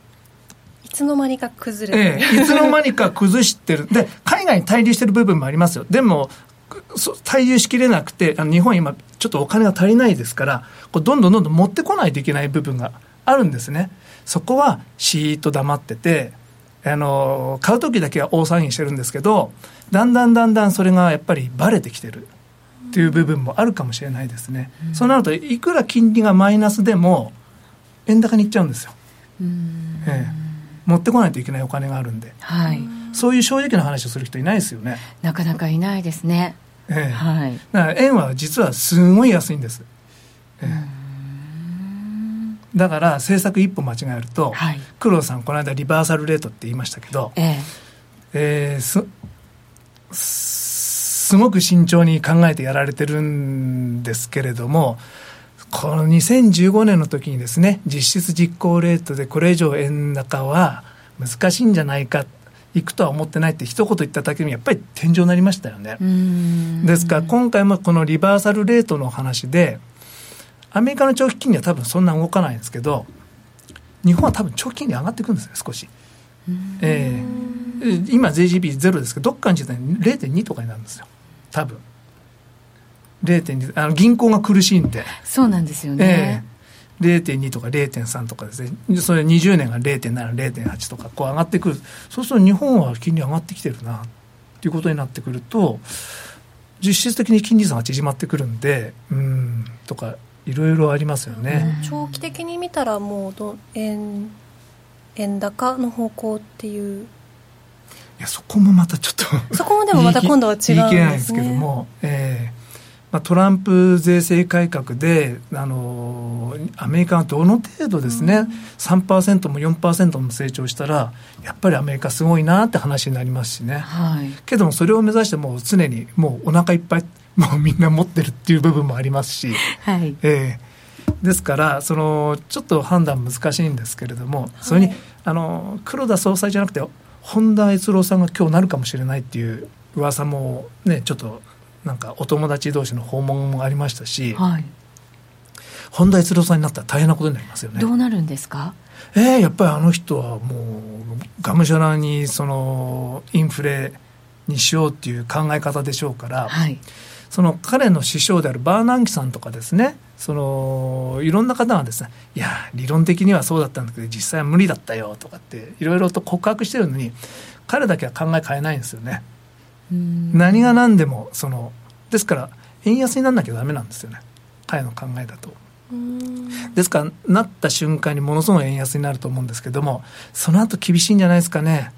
いつの間にか崩れて、ええ、いつの間にか崩してる。で海外に滞留してる部分もありますよ。でも滞留しきれなくてあの日本今ちょっとお金が足りないですからこうどんどんどんどん持ってこないといけない部分があるんですね。そこはシーッと黙っててあの買う時だけは大騒ぎしてるんですけどだんだんだんだんそれがやっぱりバレてきてるっていう部分もあるかもしれないですね、うん、そうなるといくら金利がマイナスでも円高にいっちゃうんですよ、ええ、持ってこないといけないお金があるんで、はい、そういう正直な話をする人いないですよね。なかなかいないですね、ええ。はい、だから円は実はすごい安いんです、ええ。だから政策一歩間違えると、はい、黒田さんこの間リバーサルレートって言いましたけど、ええ。えー、すすごく慎重に考えてやられてるんですけれども、この2015年の時にですね、実質実行レートでこれ以上円高は難しいんじゃないか、いくとは思ってないって一言言っただけにやっぱり天井になりましたよね。ですから今回もこのリバーサルレートの話で、アメリカの長期金利は多分そんな動かないんですけど、日本は多分長期金利上がっていくんですね、少し。えー、今 JGB ゼロですけど、どっかの時代に0.2とかになるんですよ。多分。0.2あの銀行が苦しいんで。そうなんですよね、えー、0.2とか0.3とかですね。それ20年が0.70.8とかこう上がってくる。そうすると日本は金利上がってきてるなっていうことになってくると実質的に金利差が縮まってくるんでうんとかいろいろありますよね、長期的に見たらもうど円円高の方向っていういやそこもまたちょっと そこもでもまた今度は違うんですね。言い切れないんですけども、えーまあ、トランプ税制改革で、あのアメリカがどの程度ですね、うん、3%も4%も成長したら、やっぱりアメリカすごいなって話になりますしね、はい、けどもそれを目指して、もう常にもうお腹いっぱい、もうみんな持ってるっていう部分もありますし、はい。えー、ですから、そのちょっと判断難しいんですけれども、それに、あの黒田総裁じゃなくて、本田悦郎さんが今日なるかもしれないっていう噂もねちょっとなんかお友達同士の訪問もありましたし、はい、本田悦郎さんになったら大変なことになりますよね。どうなるんですか？えー、やっぱりあの人はもうがむしゃらにそのインフレにしようっていう考え方でしょうから、はい、その彼の師匠であるバーナンキさんとかですねそのいろんな方がですねいや理論的にはそうだったんだけど実際は無理だったよとかっていろいろと告白してるのに彼だけは考え変えないんですよね。何が何でもそのですから円安にならなきゃダメなんですよね彼の考えだと。ですからなった瞬間にものすごい円安になると思うんですけどもその後厳しいんじゃないですかね。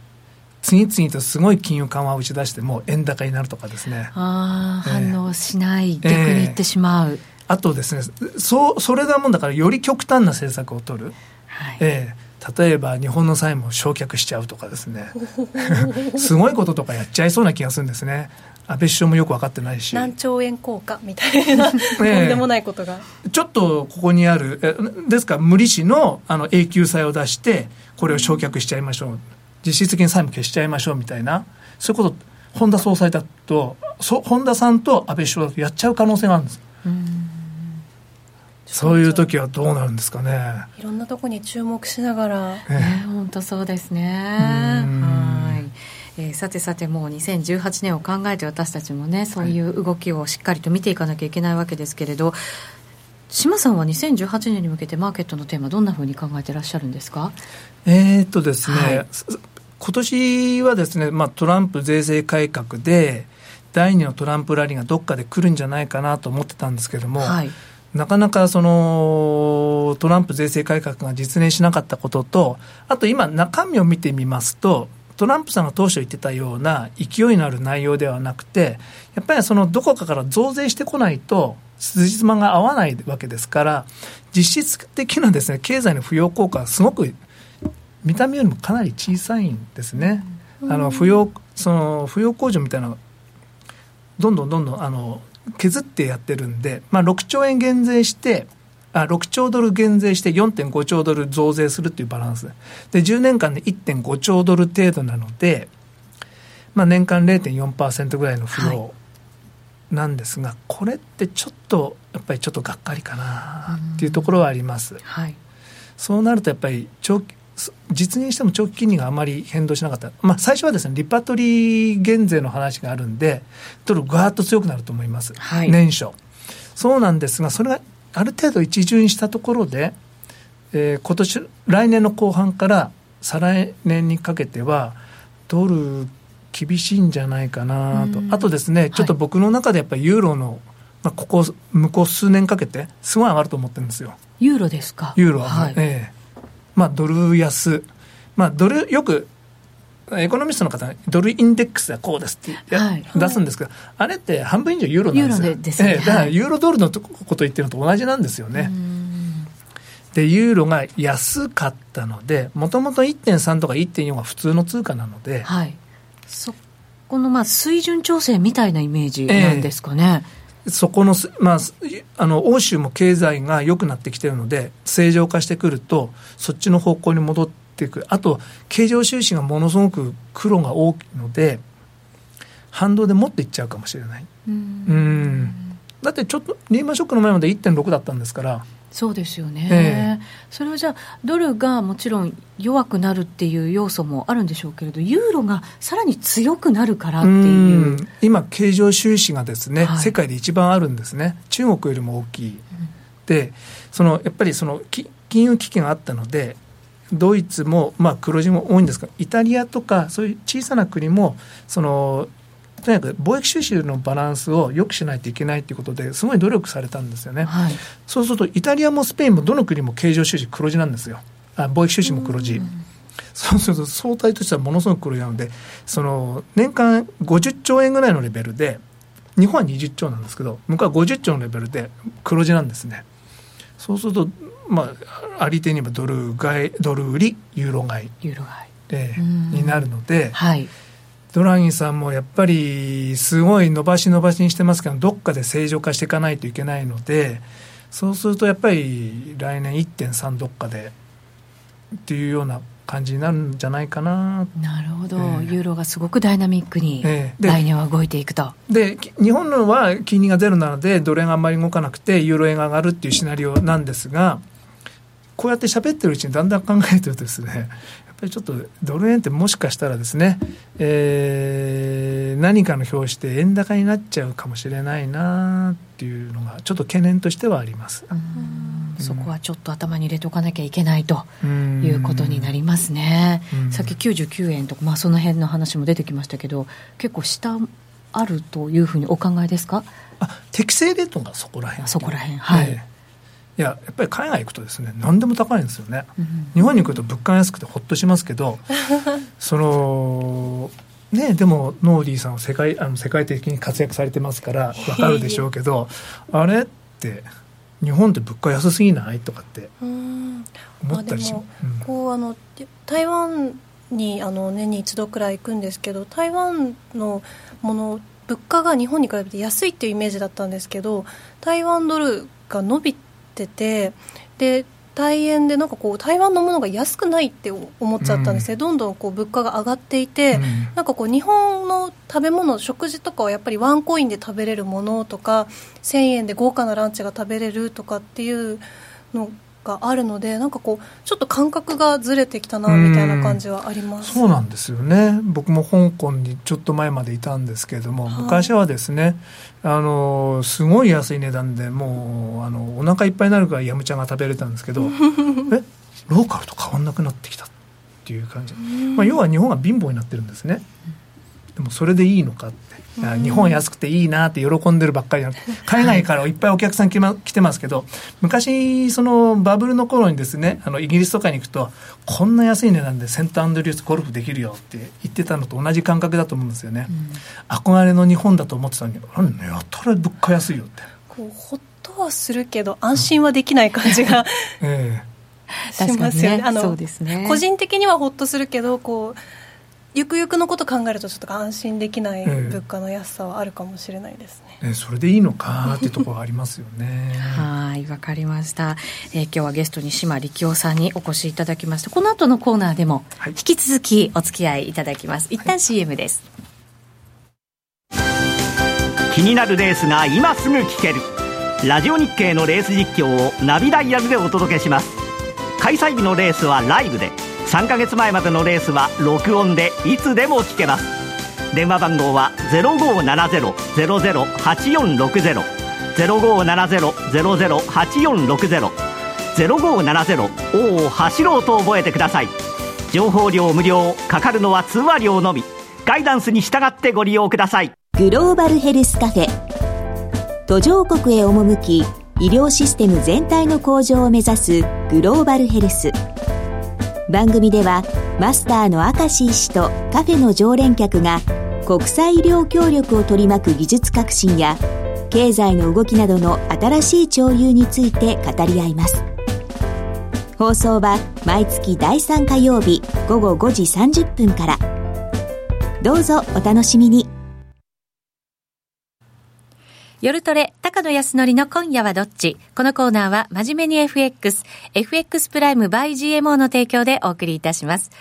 次々とすごい金融緩和を打ち出しても円高になるとかですね。ああ、えー、反応しない、逆に言ってしまう。えーあとですねそそれだもんだからより極端な政策を取る、はい、えー、例えば日本の債務を焼却しちゃうとかですね。すごいこととかやっちゃいそうな気がするんですね。安倍首相もよく分かってないし。何兆円効果みたいな、とんでもないことが。ちょっとここにあるえですから無利子のあの永久債を出してこれを焼却しちゃいましょう。実質的に債務消しちゃいましょうみたいな。そういうこと本田総裁だとそ本田さんと安倍首相だとやっちゃう可能性があるんですそういう時はどうなるんですかね。いろんなところに注目しながら、えね、本当そうですね。はい。えー、さてさてもう2018年を考えて私たちもねそういう動きをしっかりと見ていかなきゃいけないわけですけれど島さんは2018年に向けてマーケットのテーマどんなふうに考えていらっしゃるんですか？えー、っとですね、はい、今年はですね、まあ、トランプ税制改革で第二のトランプラリーがどっかで来るんじゃないかなと思ってたんですけれども、はいなかなかそのトランプ税制改革が実現しなかったことと、あと今、中身を見てみますと、トランプさんが当初言ってたような勢いのある内容ではなくて、やっぱりそのどこかから増税してこないと、辻褄が合わないわけですから、実質的なですね経済の扶養効果はすごく見た目よりもかなり小さいんですね。あの扶養その扶養控除みたいなどんどんどんどんあの削ってやってるんで、まあ、6兆円減税してあ6兆ドル減税して4.5兆ドル増税するっていうバランス。で10年間で1.5兆ドル程度なので、まあ、年間0.4%ぐらいのフローなんですが、はい、これってちょっとやっぱりちょっとがっかりかなっていうところはあります。はい、そうなるとやっぱり長期実現しても長期金利があまり変動しなかった、まあ、最初はですねリパトリー減税の話があるんでドルガーッと強くなると思います、はい、年初。そうなんですがそれがある程度一巡したところで、えー、今年来年の後半から再来年にかけてはドル厳しいんじゃないかなと、あとですね、ちょっと僕の中でやっぱりユーロの、まあ、ここ、向こう数年かけて、すごい上がると思ってるんですよ。ユーロですか？ユーロは、はい、ええまあ、ドル安、まあ、ドル、よくエコノミストの方ドルインデックスはこうですって、はい、出すんですけど、あれって半分以上ユーロなんですよ。ユーロですね、ええ、だからユーロドルのこと言ってるのと同じなんですよね。で、ユーロが安かったので、もともと1.3とか1.4は普通の通貨なので、はい、そこのまあ水準調整みたいなイメージなんですかね。えそこの、まあ、あの欧州も経済が良くなってきてるので、正常化してくると、そっちの方向に戻っていく、あと、経常収支がものすごく黒が大きいので、反動でもっといっちゃうかもしれない。うんだってちょっとリーマンショックの前まで1.6だったんですから。そうですよね、えー、それはじゃあ、ドルがもちろん弱くなるっていう要素もあるんでしょうけれど、ユーロがさらに強くなるからっていう。う今、経常収支がですね、はい、世界で一番あるんですね、中国よりも大きい。うん、でそのやっぱりその金融危機があったので、ドイツも、まあ、黒字も多いんですが、イタリアとか、そういう小さな国も、そのとにかく貿易収支のバランスを良くしないといけないということですごい努力されたんですよね、はい、そうするとイタリアもスペインもどの国も経常収支黒字なんですよ。あ貿易収支も黒字。そうすると相対としてはものすごく黒字なのでその年間50兆円ぐらいのレベルで日本は20兆なんですけど向こうは50兆のレベルで黒字なんですね。そうするとまああり手にはドル買いドル売りユーロ買いユーロ買い、えー、になるので、はいドラギさんもやっぱりすごい伸ばし伸ばしにしてますけど、どっかで正常化していかないといけないので、そうするとやっぱり来年1.3どっかでっていうような感じになるんじゃないかな。なるほど、えー、ユーロがすごくダイナミックに来年は動いていくと。で日本のは金利がゼロなので、ドル円があんまり動かなくて、ユーロ円が上がるっていうシナリオなんですが、こうやって喋ってるうちにだんだん考えてるとですね、ぱりちょっとドル円ってもしかしたらですね、えー、何かの表紙で円高になっちゃうかもしれないなっていうのがちょっと懸念としてはあります。そこはちょっと頭に入れておかなきゃいけないということになりますね。さっき99円とか、まあ、その辺の話も出てきましたけど結構下あるというふうにお考えですか？あ適正レートがそこら辺。そこら辺。はい、えーいややっぱり海外行くとですね何でも高いんですよね、うん、日本に来ると物価が安くてほっとしますけど そのねでもノーディーさんは世界あの世界的に活躍されてますから分かるでしょうけどあれって日本って物価安すぎないとかって思ったりしこうあの台湾にあの年に一度くらい行くんですけど台湾のもの物価が日本に比べて安いっていうイメージだったんですけど台湾ドルが伸びっててで大変でなんかこう台湾のものが安くないって思っちゃったんですね、うん、どんどんこう物価が上がっていて、うん、なんかこう日本の食べ物食事とかはやっぱりワンコインで食べれるものとか1000円で豪華なランチが食べれるとかっていうのがあるのでなんかこうちょっと感覚がずれてきたなみたいな感じはあります。そうなんですよね。僕も香港にちょっと前までいたんですけれども、はい、昔はですねあのすごい安い値段でもうあのお腹いっぱいになるからヤムチャが食べれたんですけど えローカルと変わんなくなってきたっていう感じ、まあ、要は日本が貧乏になってるんですね。でもそれでいいのかって日本安くていいなって喜んでるばっかりな海外からいっぱいお客さん来,、ま、来てますけど昔そのバブルの頃にですねあのイギリスとかに行くとこんな安い値段でセントアンドリュースゴルフできるよって言ってたのと同じ感覚だと思うんですよね、うん、憧れの日本だと思ってたのにやたら物価安いよって。こうほっとはするけど安心はできない感じが、え えしますよね。ね。あの、ね、個人的にはほっとするけどこうゆくゆくのこと考えるとちょっと安心できない物価の安さはあるかもしれないですね、えー、それでいいのかっていうところがありますよね。はいわかりました、えー、今日はゲストに島力夫さんにお越しいただきました。この後のコーナーでも引き続きお付き合いいただきます、はい、一旦 CM です、はい、気になるレースが今すぐ聞ける。ラジオ日経のレース実況をナビダイヤルでお届けします。開催日のレースはライブで3ヶ月前までのレースは録音でいつでも聞けます。電話番号は0570-008460 0570-008460 0570を走ろうと覚えてください。情報量無料かかるのは通話料のみ。ガイダンスに従ってご利用ください。グローバルヘルスカフェ。途上国へ赴き医療システム全体の向上を目指すグローバルヘルス。番組ではマスターの明石医師とカフェの常連客が国際医療協力を取り巻く技術革新や経済の動きなどの新しい潮流について語り合います。放送は毎月第3火曜日午後5時30分から。どうぞお楽しみに。夜トレ、高野康則の今夜はどっち？このコーナーは真面目に FX、FX プライム by GMO の提供でお送りいたします。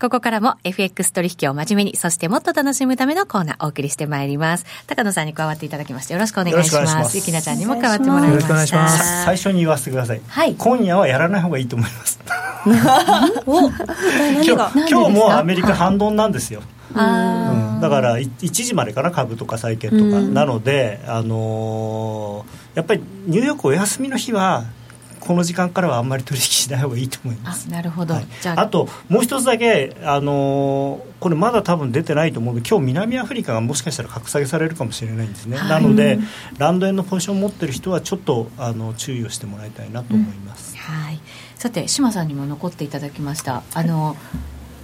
ここからも FX 取引を真面目に、そしてもっと楽しむためのコーナーお送りしてまいります。高野さんに加わっていただきまして、よろしくお願いします。ゆきなちゃんにも加わってもらいました。最初に言わせてください。はい。今夜はやらない方がいいと思います。お今日今日もアメリカ反動なんですよ。うん、だから1時までかな株とか債券とか、うん、なので、あのー、やっぱりニューヨークお休みの日はこの時間からはあんまり取引しない方がいいと思います。なるほど、はい、あ。ともう一つだけ、あのー、これまだ多分出てないと思うので今日南アフリカがもしかしたら格下げされるかもしれないんですね、はい、なのでランド円のポジションを持ってる人はちょっとあの注意をしてもらいたいなと思います、うん、はい。さて志さんにも残っていただきました。あの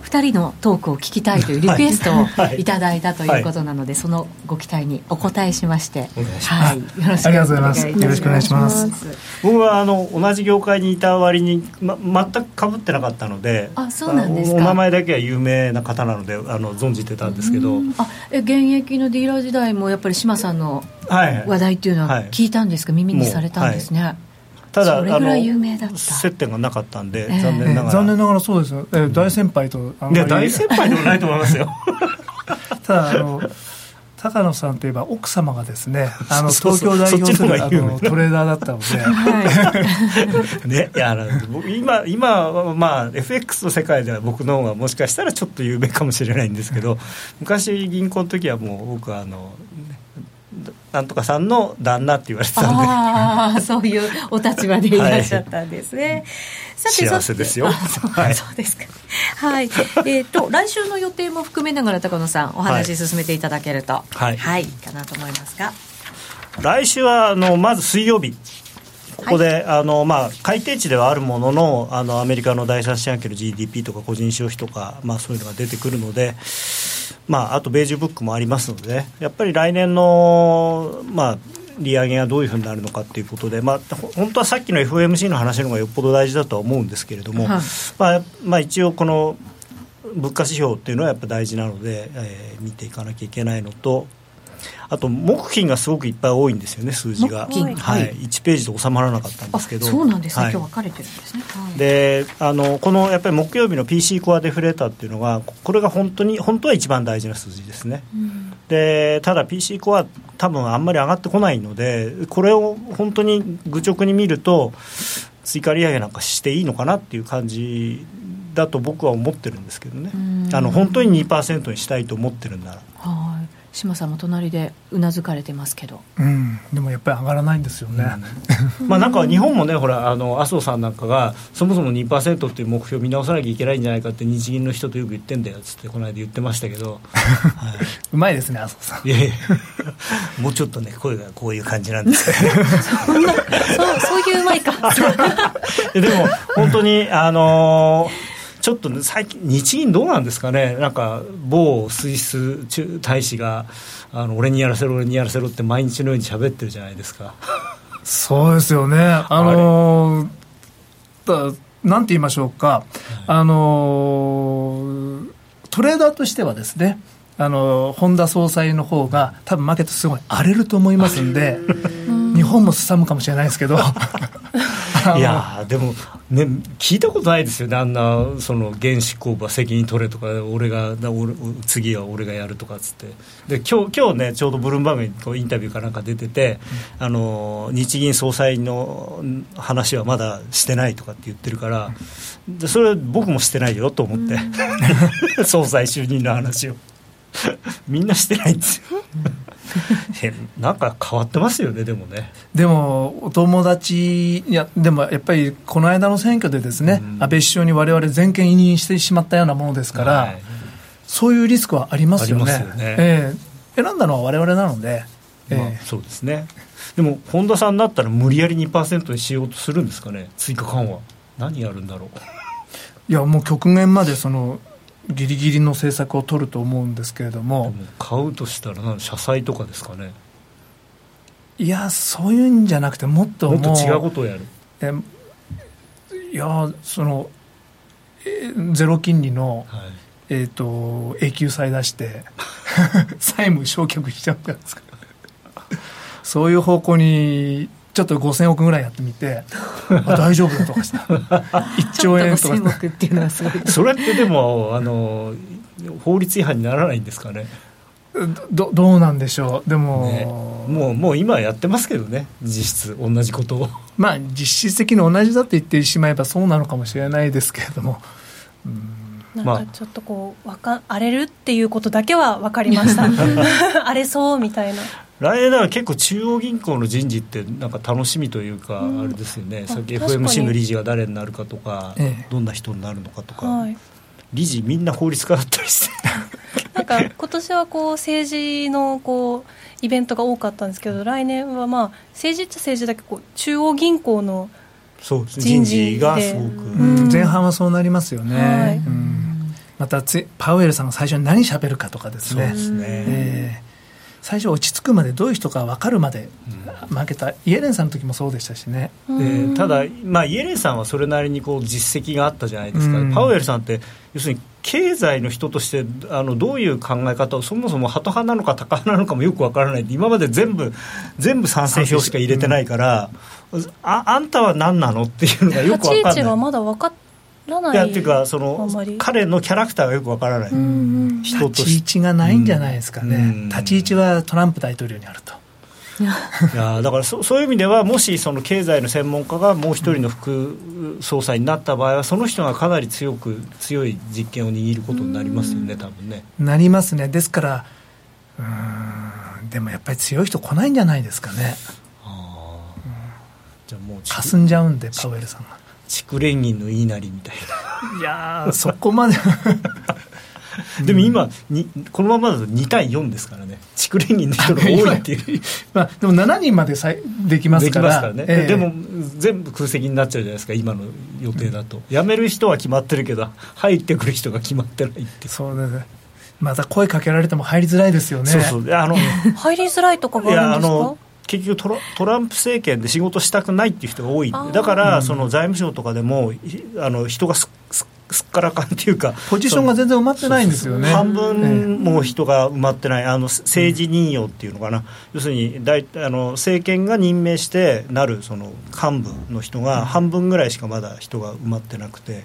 2人のトークを聞きたいというリクエストをい。ただいたということなので、そのご期待にお答えしまして、はい、よろしくお願いします。よろしくお願いします。僕はあの同じ業界にいた割に、ま、全くかぶってなかったので、あそうなんですお名前だけは有名な方なのであの存じてたんですけど、あえ現役のディーラー時代もやっぱり志麻さんの話題っていうのは聞いたんですか、耳にされたんですね。ただあの接点がなかったんで、えー、残念ながら、残念ながらそうですよ、えー、大先輩といや大先輩でもないと思いますよ。ただあの高野さんといえば奥様がですね あの東京代表するあのトレーダーだったので、はい、ねいや今今はまあ FX の世界では僕の方がもしかしたらちょっと有名かもしれないんですけど昔銀行の時はもう僕はあのなんとかさんの旦那って言われてたんで。ああそういうお立場でいらっしゃったんですね、はい、幸せですよ。そうはい、そうですか。はい。えっ、ー、と来週の予定も含めながら高野さんお話進めていただけると。はい、はい、かなと思いますが。来週はあのまず水曜日ここで、はい、あのまあ、改定値ではあるもののあのアメリカの第三四半期の GDP とか個人消費とか、まあ、そういうのが出てくるので、まあ、あとベージュブックもありますので、ね、やっぱり来年の、まあ、利上げがどういうふうになるのかということで、まあ、本当はさっきの FOMC の話の方がよっぽど大事だとは思うんですけれども、はい、まあまあ、一応、この物価指標っていうのはやっぱ大事なので、えー、見ていかなきゃいけないのと、あと木金がすごくいっぱい多いんですよね数字が、はい、1ページで収まらなかったんですけど。そうなんですね、はい、今日分かれてるんですね、はい、であのこのやっぱり木曜日の PC コアデフレーターっていうのがこれが本当に本当は一番大事な数字ですね、うん、でただ PC コア多分あんまり上がってこないのでこれを本当に愚直に見ると追加利上げなんかしていいのかなっていう感じだと僕は思ってるんですけどね、あの本当に2%にしたいと思ってるんなら。はい島さんも隣でうなずかれてますけど、うん、でもやっぱり上がらないんですよね、うん、まあなんか日本もねほらあの麻生さんなんかがそもそも2%っていう目標を見直さなきゃいけないんじゃないかって日銀の人とよく言ってんだよっつってこの間言ってましたけど、はい、うまいですね麻生さん。いやいや。もうちょっとね声がこういう感じなんです。けどそんなそうそういううまいか。でも本当にあのーちょっと、ね、最近、日銀どうなんですかね、なんか某スイス大使があの、俺にやらせろ、俺にやらせろって毎日のように喋ってるじゃないですか。そうですよね、あのー、なんて言いましょうか、はい、あのートレーダーとしてはですねあの本田総裁の方が多分マーケットすごい荒れると思いますんで 日本もすさむかもしれないですけど。いやでも、ね、聞いたことないですよね、あんなその原子工部は責任取れとか、俺が俺次は俺がやるとかっつって、で今日今日ね、ちょうどブルームバーグにこうインタビューかなんか出てて、うん、あの日銀総裁の話はまだしてないとかって言ってるから、でそれ、僕もしてないよと思って、うん、総裁就任の話を。みんなしてないんですよ なんか変わってますよねでもね。でもお友達いやでもやっぱりこの間の選挙でですね、うん、安倍首相に我々全権委任してしまったようなものですから、はい、そういうリスクはありますよね。よね、えー、選んだのは我々なので、まあ、えー、そうですね。でも本田さんだったら無理やり2%にしようとするんですかね追加緩和。何やるんだろう。いやもう極限までそのギリギリの政策を取ると思うんですけれども。買うとしたら社債とかですかね。いやそういうんじゃなくてもっともっと違うことをやる。えいやそのゼロ金利の、はい、えーと、永久債出して 債務消却しちゃうじゃないですか。そういう方向にちょっと5000億ぐらいやってみて 大丈夫だとかした1兆円とかっていうのはすごい。それってでもあの法律違反にならないんですかね？どどうなんでしょう。でも、ね、もうもう今やってますけどね。実質同じことを。まあ実質的に同じだって言ってしまえばそうなのかもしれないですけれども。うん。なんかちょっとこうわか荒れるっていうことだけは分かりました。荒れそうみたいな来年だから結構中央銀行の人事ってなんか楽しみというか、あれですよね、さっき FMC の理事が誰になるかとか、どんな人になるのかとか、はい、理事みんな法律家だったりして。なんか今年はこう政治のこうイベントが多かったんですけど来年はまあ政治っちゃ政治だけこう中央銀行の人事がすごく、前半はそうなりますよね、はい、またパウエルさんが最初に何しゃべるかとかですね。そうですね、えー最初落ち着くまでどういう人か分かるまで負けた、イエレンさんの時もそうでしたしね。でただ、まあ、イエレンさんはそれなりにこう実績があったじゃないですか、パウエルさんって要するに経済の人としてあのどういう考え方をそもそもハト派なのかタカ派なのかもよく分からない今まで全部全部賛成票しか入れてないから、ああんたは何なの？っていうのがよく分からない。いやっていうかその彼のキャラクターがよくわからない、人と立ち位置がないんじゃないですかね、立ち位置はトランプ大統領にあると。いやだからそ そういう意味ではもしその経済の専門家がもう一人の副総裁になった場合はその人がかなり強く強い実権を握ることになりますよね多分ね。なりますね。ですからうんでもやっぱり強い人来ないんじゃないですかね。あ、うん、じゃあもうかすんじゃうんでパウエルさんが築連銀の言いなりみたいな。いやそこまで。でも今にこのままだと2対4ですからね。築連銀の人が多いっていう。まあ、でも7人までさできますから。で、ね。えー、でも全部空席になっちゃうじゃないですか今の予定だと、うん、辞める人は決まってるけど入ってくる人が決まってないってそうです。ねまた声かけられても入りづらいですよね。そうそう。あの入りづらいとかがあるんですか？結局トラトランプ政権で仕事したくないっていう人が多い。だからその財務省とかでもあの人がすすすっからかんっていうかポジションが全然埋まってないんですよね。半分も人が埋まってない。あの政治任用っていうのかな、要するに大あの政権が任命してなるその幹部の人が半分ぐらいしかまだ人が埋まってなくて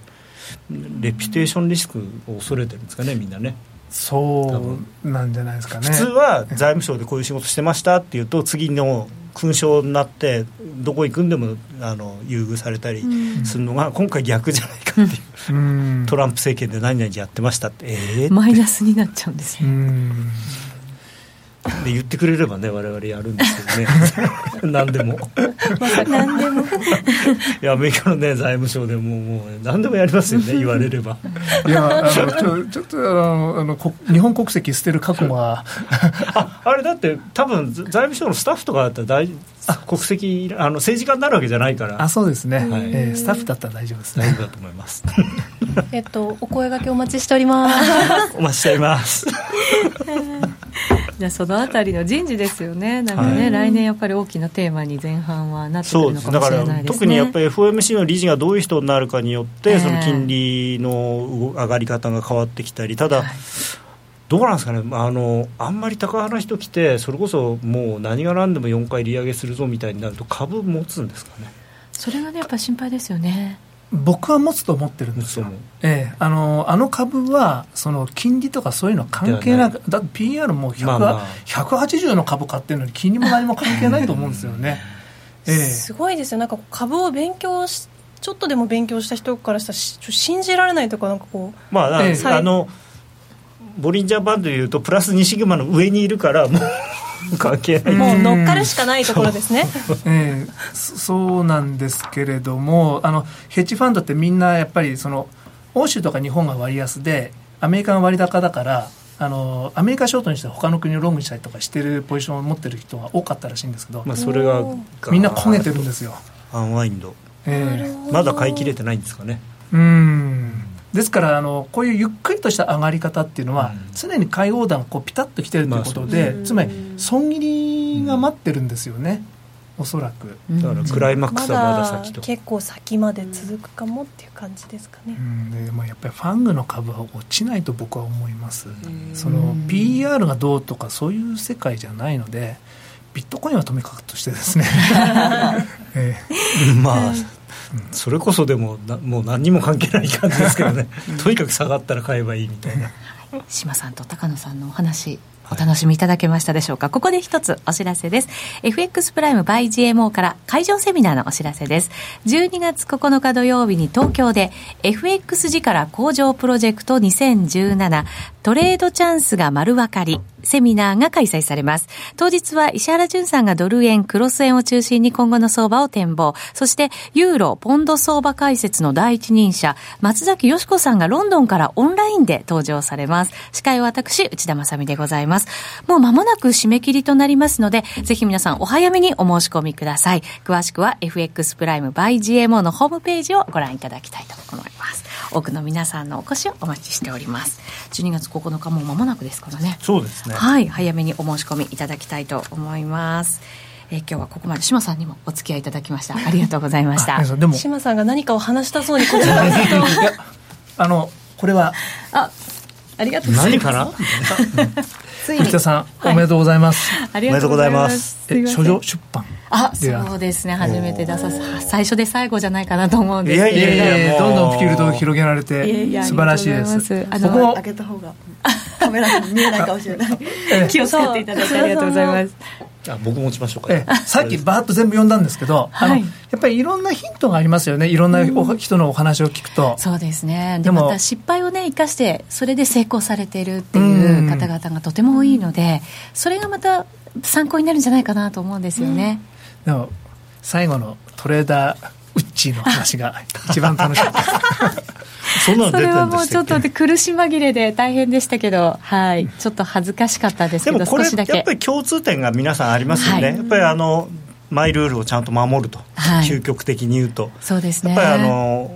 レピュテーションリスクを恐れてるんですかねみんなねそうなんじゃないですかね。普通は財務省でこういう仕事してましたっていうと次の勲章になってどこ行くんでもあの優遇されたりするのが、今回逆じゃないかっていう、うトランプ政権で何々やってましたって。ええー、マイナスになっちゃうんですよで言ってくれればね我々やるんですけどね。何でも。何でも。いやアメリカのね財務省でももう何でもやりますよね 言われれば。いやあのちょちょっとあのあの日本国籍捨てる過去は。ああれだって多分財務省のスタッフとかだったら大国籍あの政治家になるわけじゃないから。あそうですね、はい。えー、スタッフだったら大丈夫ですね。大丈夫だと思います。えっとお声がけお待ちしております。お待ちしております。じゃそのあたりの人事ですよね、なんかね、はい、来年やっぱり大きなテーマに前半はなってくるのかもしれないです、ね、特にやっぱり FOMC の理事がどういう人になるかによって、えー、その金利の上がり方が変わってきたり、ただ、はいどうなんですかね。あのあんまり高派な人来てそれこそもう何が何でも4回利上げするぞみたいになると株持つんですかね。それがねやっぱ心配ですよね。僕は持つと思ってるんですよ、ええ、あのあの株はその金利とかそういうの関係なく、だって PR も100、まあまあ、180の株買ってるのに、金利も何も関係ないと思うんですよね。ええ、すごいですよ、なんか株を勉強しちょっとでも勉強した人からしたら信じられないとかなんかこう、まあ、ええ、あのボリンジャーバンドでいうとプラス2シグマの上にいるからもう関係ない。もう乗っかるしかないところですね、えー、そうなんですけれどもあのヘッジファンドってみんなやっぱりその欧州とか日本が割安でアメリカが割高だからあのアメリカショートにして他の国をロングにしたりとかしてるポジションを持ってる人が多かったらしいんですけど、まあ、それがみんな焦げてるんですよ。アンワインド、えー、まだ買い切れてないんですかね。うんですからあのこういうゆっくりとした上がり方っていうのは、常に買いオーダーがこうピタッときてるということで、まあ、つまり損切りが待ってるんですよね、おそらく。だからクライマックスはまだ先と、ま、結構先まで続くかもっていう感じですかね、うん、でもやっぱりファングの株は落ちないと僕は思います。その PR がどうとかそういう世界じゃないのでビットコインはとめかくとしてですね、えー、まあ それこそでももう何にも関係ない感じですけどね。とにかく下がったら買えばいいみたいな。島さんと高野さんのお話お楽しみいただけましたでしょうか、はい、ここで一つお知らせです。FX プライム by GMO から会場セミナーのお知らせです。12月9日土曜日に東京で FX 力工場プロジェクト2017トレードチャンスが丸分かりセミナーが開催されます。当日は石原淳さんがドル円、クロス円を中心に今後の相場を展望。そして、ユーロ、ポンド相場解説の第一人者、松崎よしこさんがロンドンからオンラインで登場されます。司会は私、内田正美でございます。もう間もなく締め切りとなりますので、ぜひ皆さんお早めにお申し込みください。詳しくは FX プライム by GMO のホームページをご覧いただきたいと思います。多くの皆さんのお越しをお待ちしております。12月9日も間もなくですからね。そうですね。はい。早めにお申し込みいただきたいと思います。えー、今日はここまで。島さんにもお付き合いいただきました。ありがとうございました。でも島さんが何かを話したそうにこちらずっとあのこれはあありがとうございます。何かな？ついに。さん、おめでとうございます。ありがとうございます。え書状出版あそうですね。初めて出さ最初で最後じゃないかなと思うんですけどいやいやいやどんどんフィールドを広げられて素晴らしいです。あの開けた方がカメラに見えないかもしれない。気をつけていただいてありがとうございますあ僕持ちましょうか、ええ、さっきバーッと全部読んだんですけど、はい、あのやっぱりいろんなヒントがありますよね。いろんな人のお話を聞くと、そうですね。でもまた失敗をね生かしてそれで成功されているっていう方々がとても多いのでそれがまた参考になるんじゃないかなと思うんですよね、でも最後のトレーダーウッチーの話が一番楽しかった。そんはもうちょっとで苦し紛れで大変でしたけど、はい、ちょっと恥ずかしかったですけどでもこれやっぱり共通点が皆さんありますよね、はい、やっぱりあのマイルールをちゃんと守ると、はい、究極的に言うと。そうですね。やっぱりあの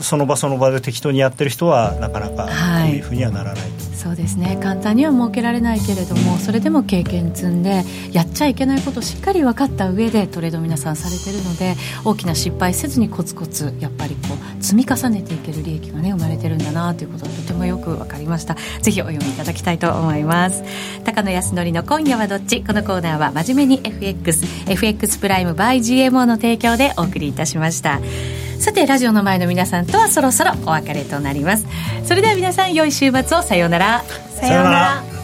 その場その場で適当にやってる人はなかなかこういうふうにはならない、はい、そうですね。簡単には設けられないけれどもそれでも経験積んでやっちゃいけないことをしっかり分かった上でトレード皆さんされてるので大きな失敗せずにコツコツやっぱりこう積み重ねていける利益がね生まれてるんだなということがとてもよく分かりました。ぜひお読みいただきたいと思います。高野康則の今夜はどっちこのコーナーは真面目に FXFX プライム by GMO の提供でお送りいたしました。さてラジオの前の皆さんとはそろそろお別れとなります。それでは皆さん良い週末を。さようなら。さようなら。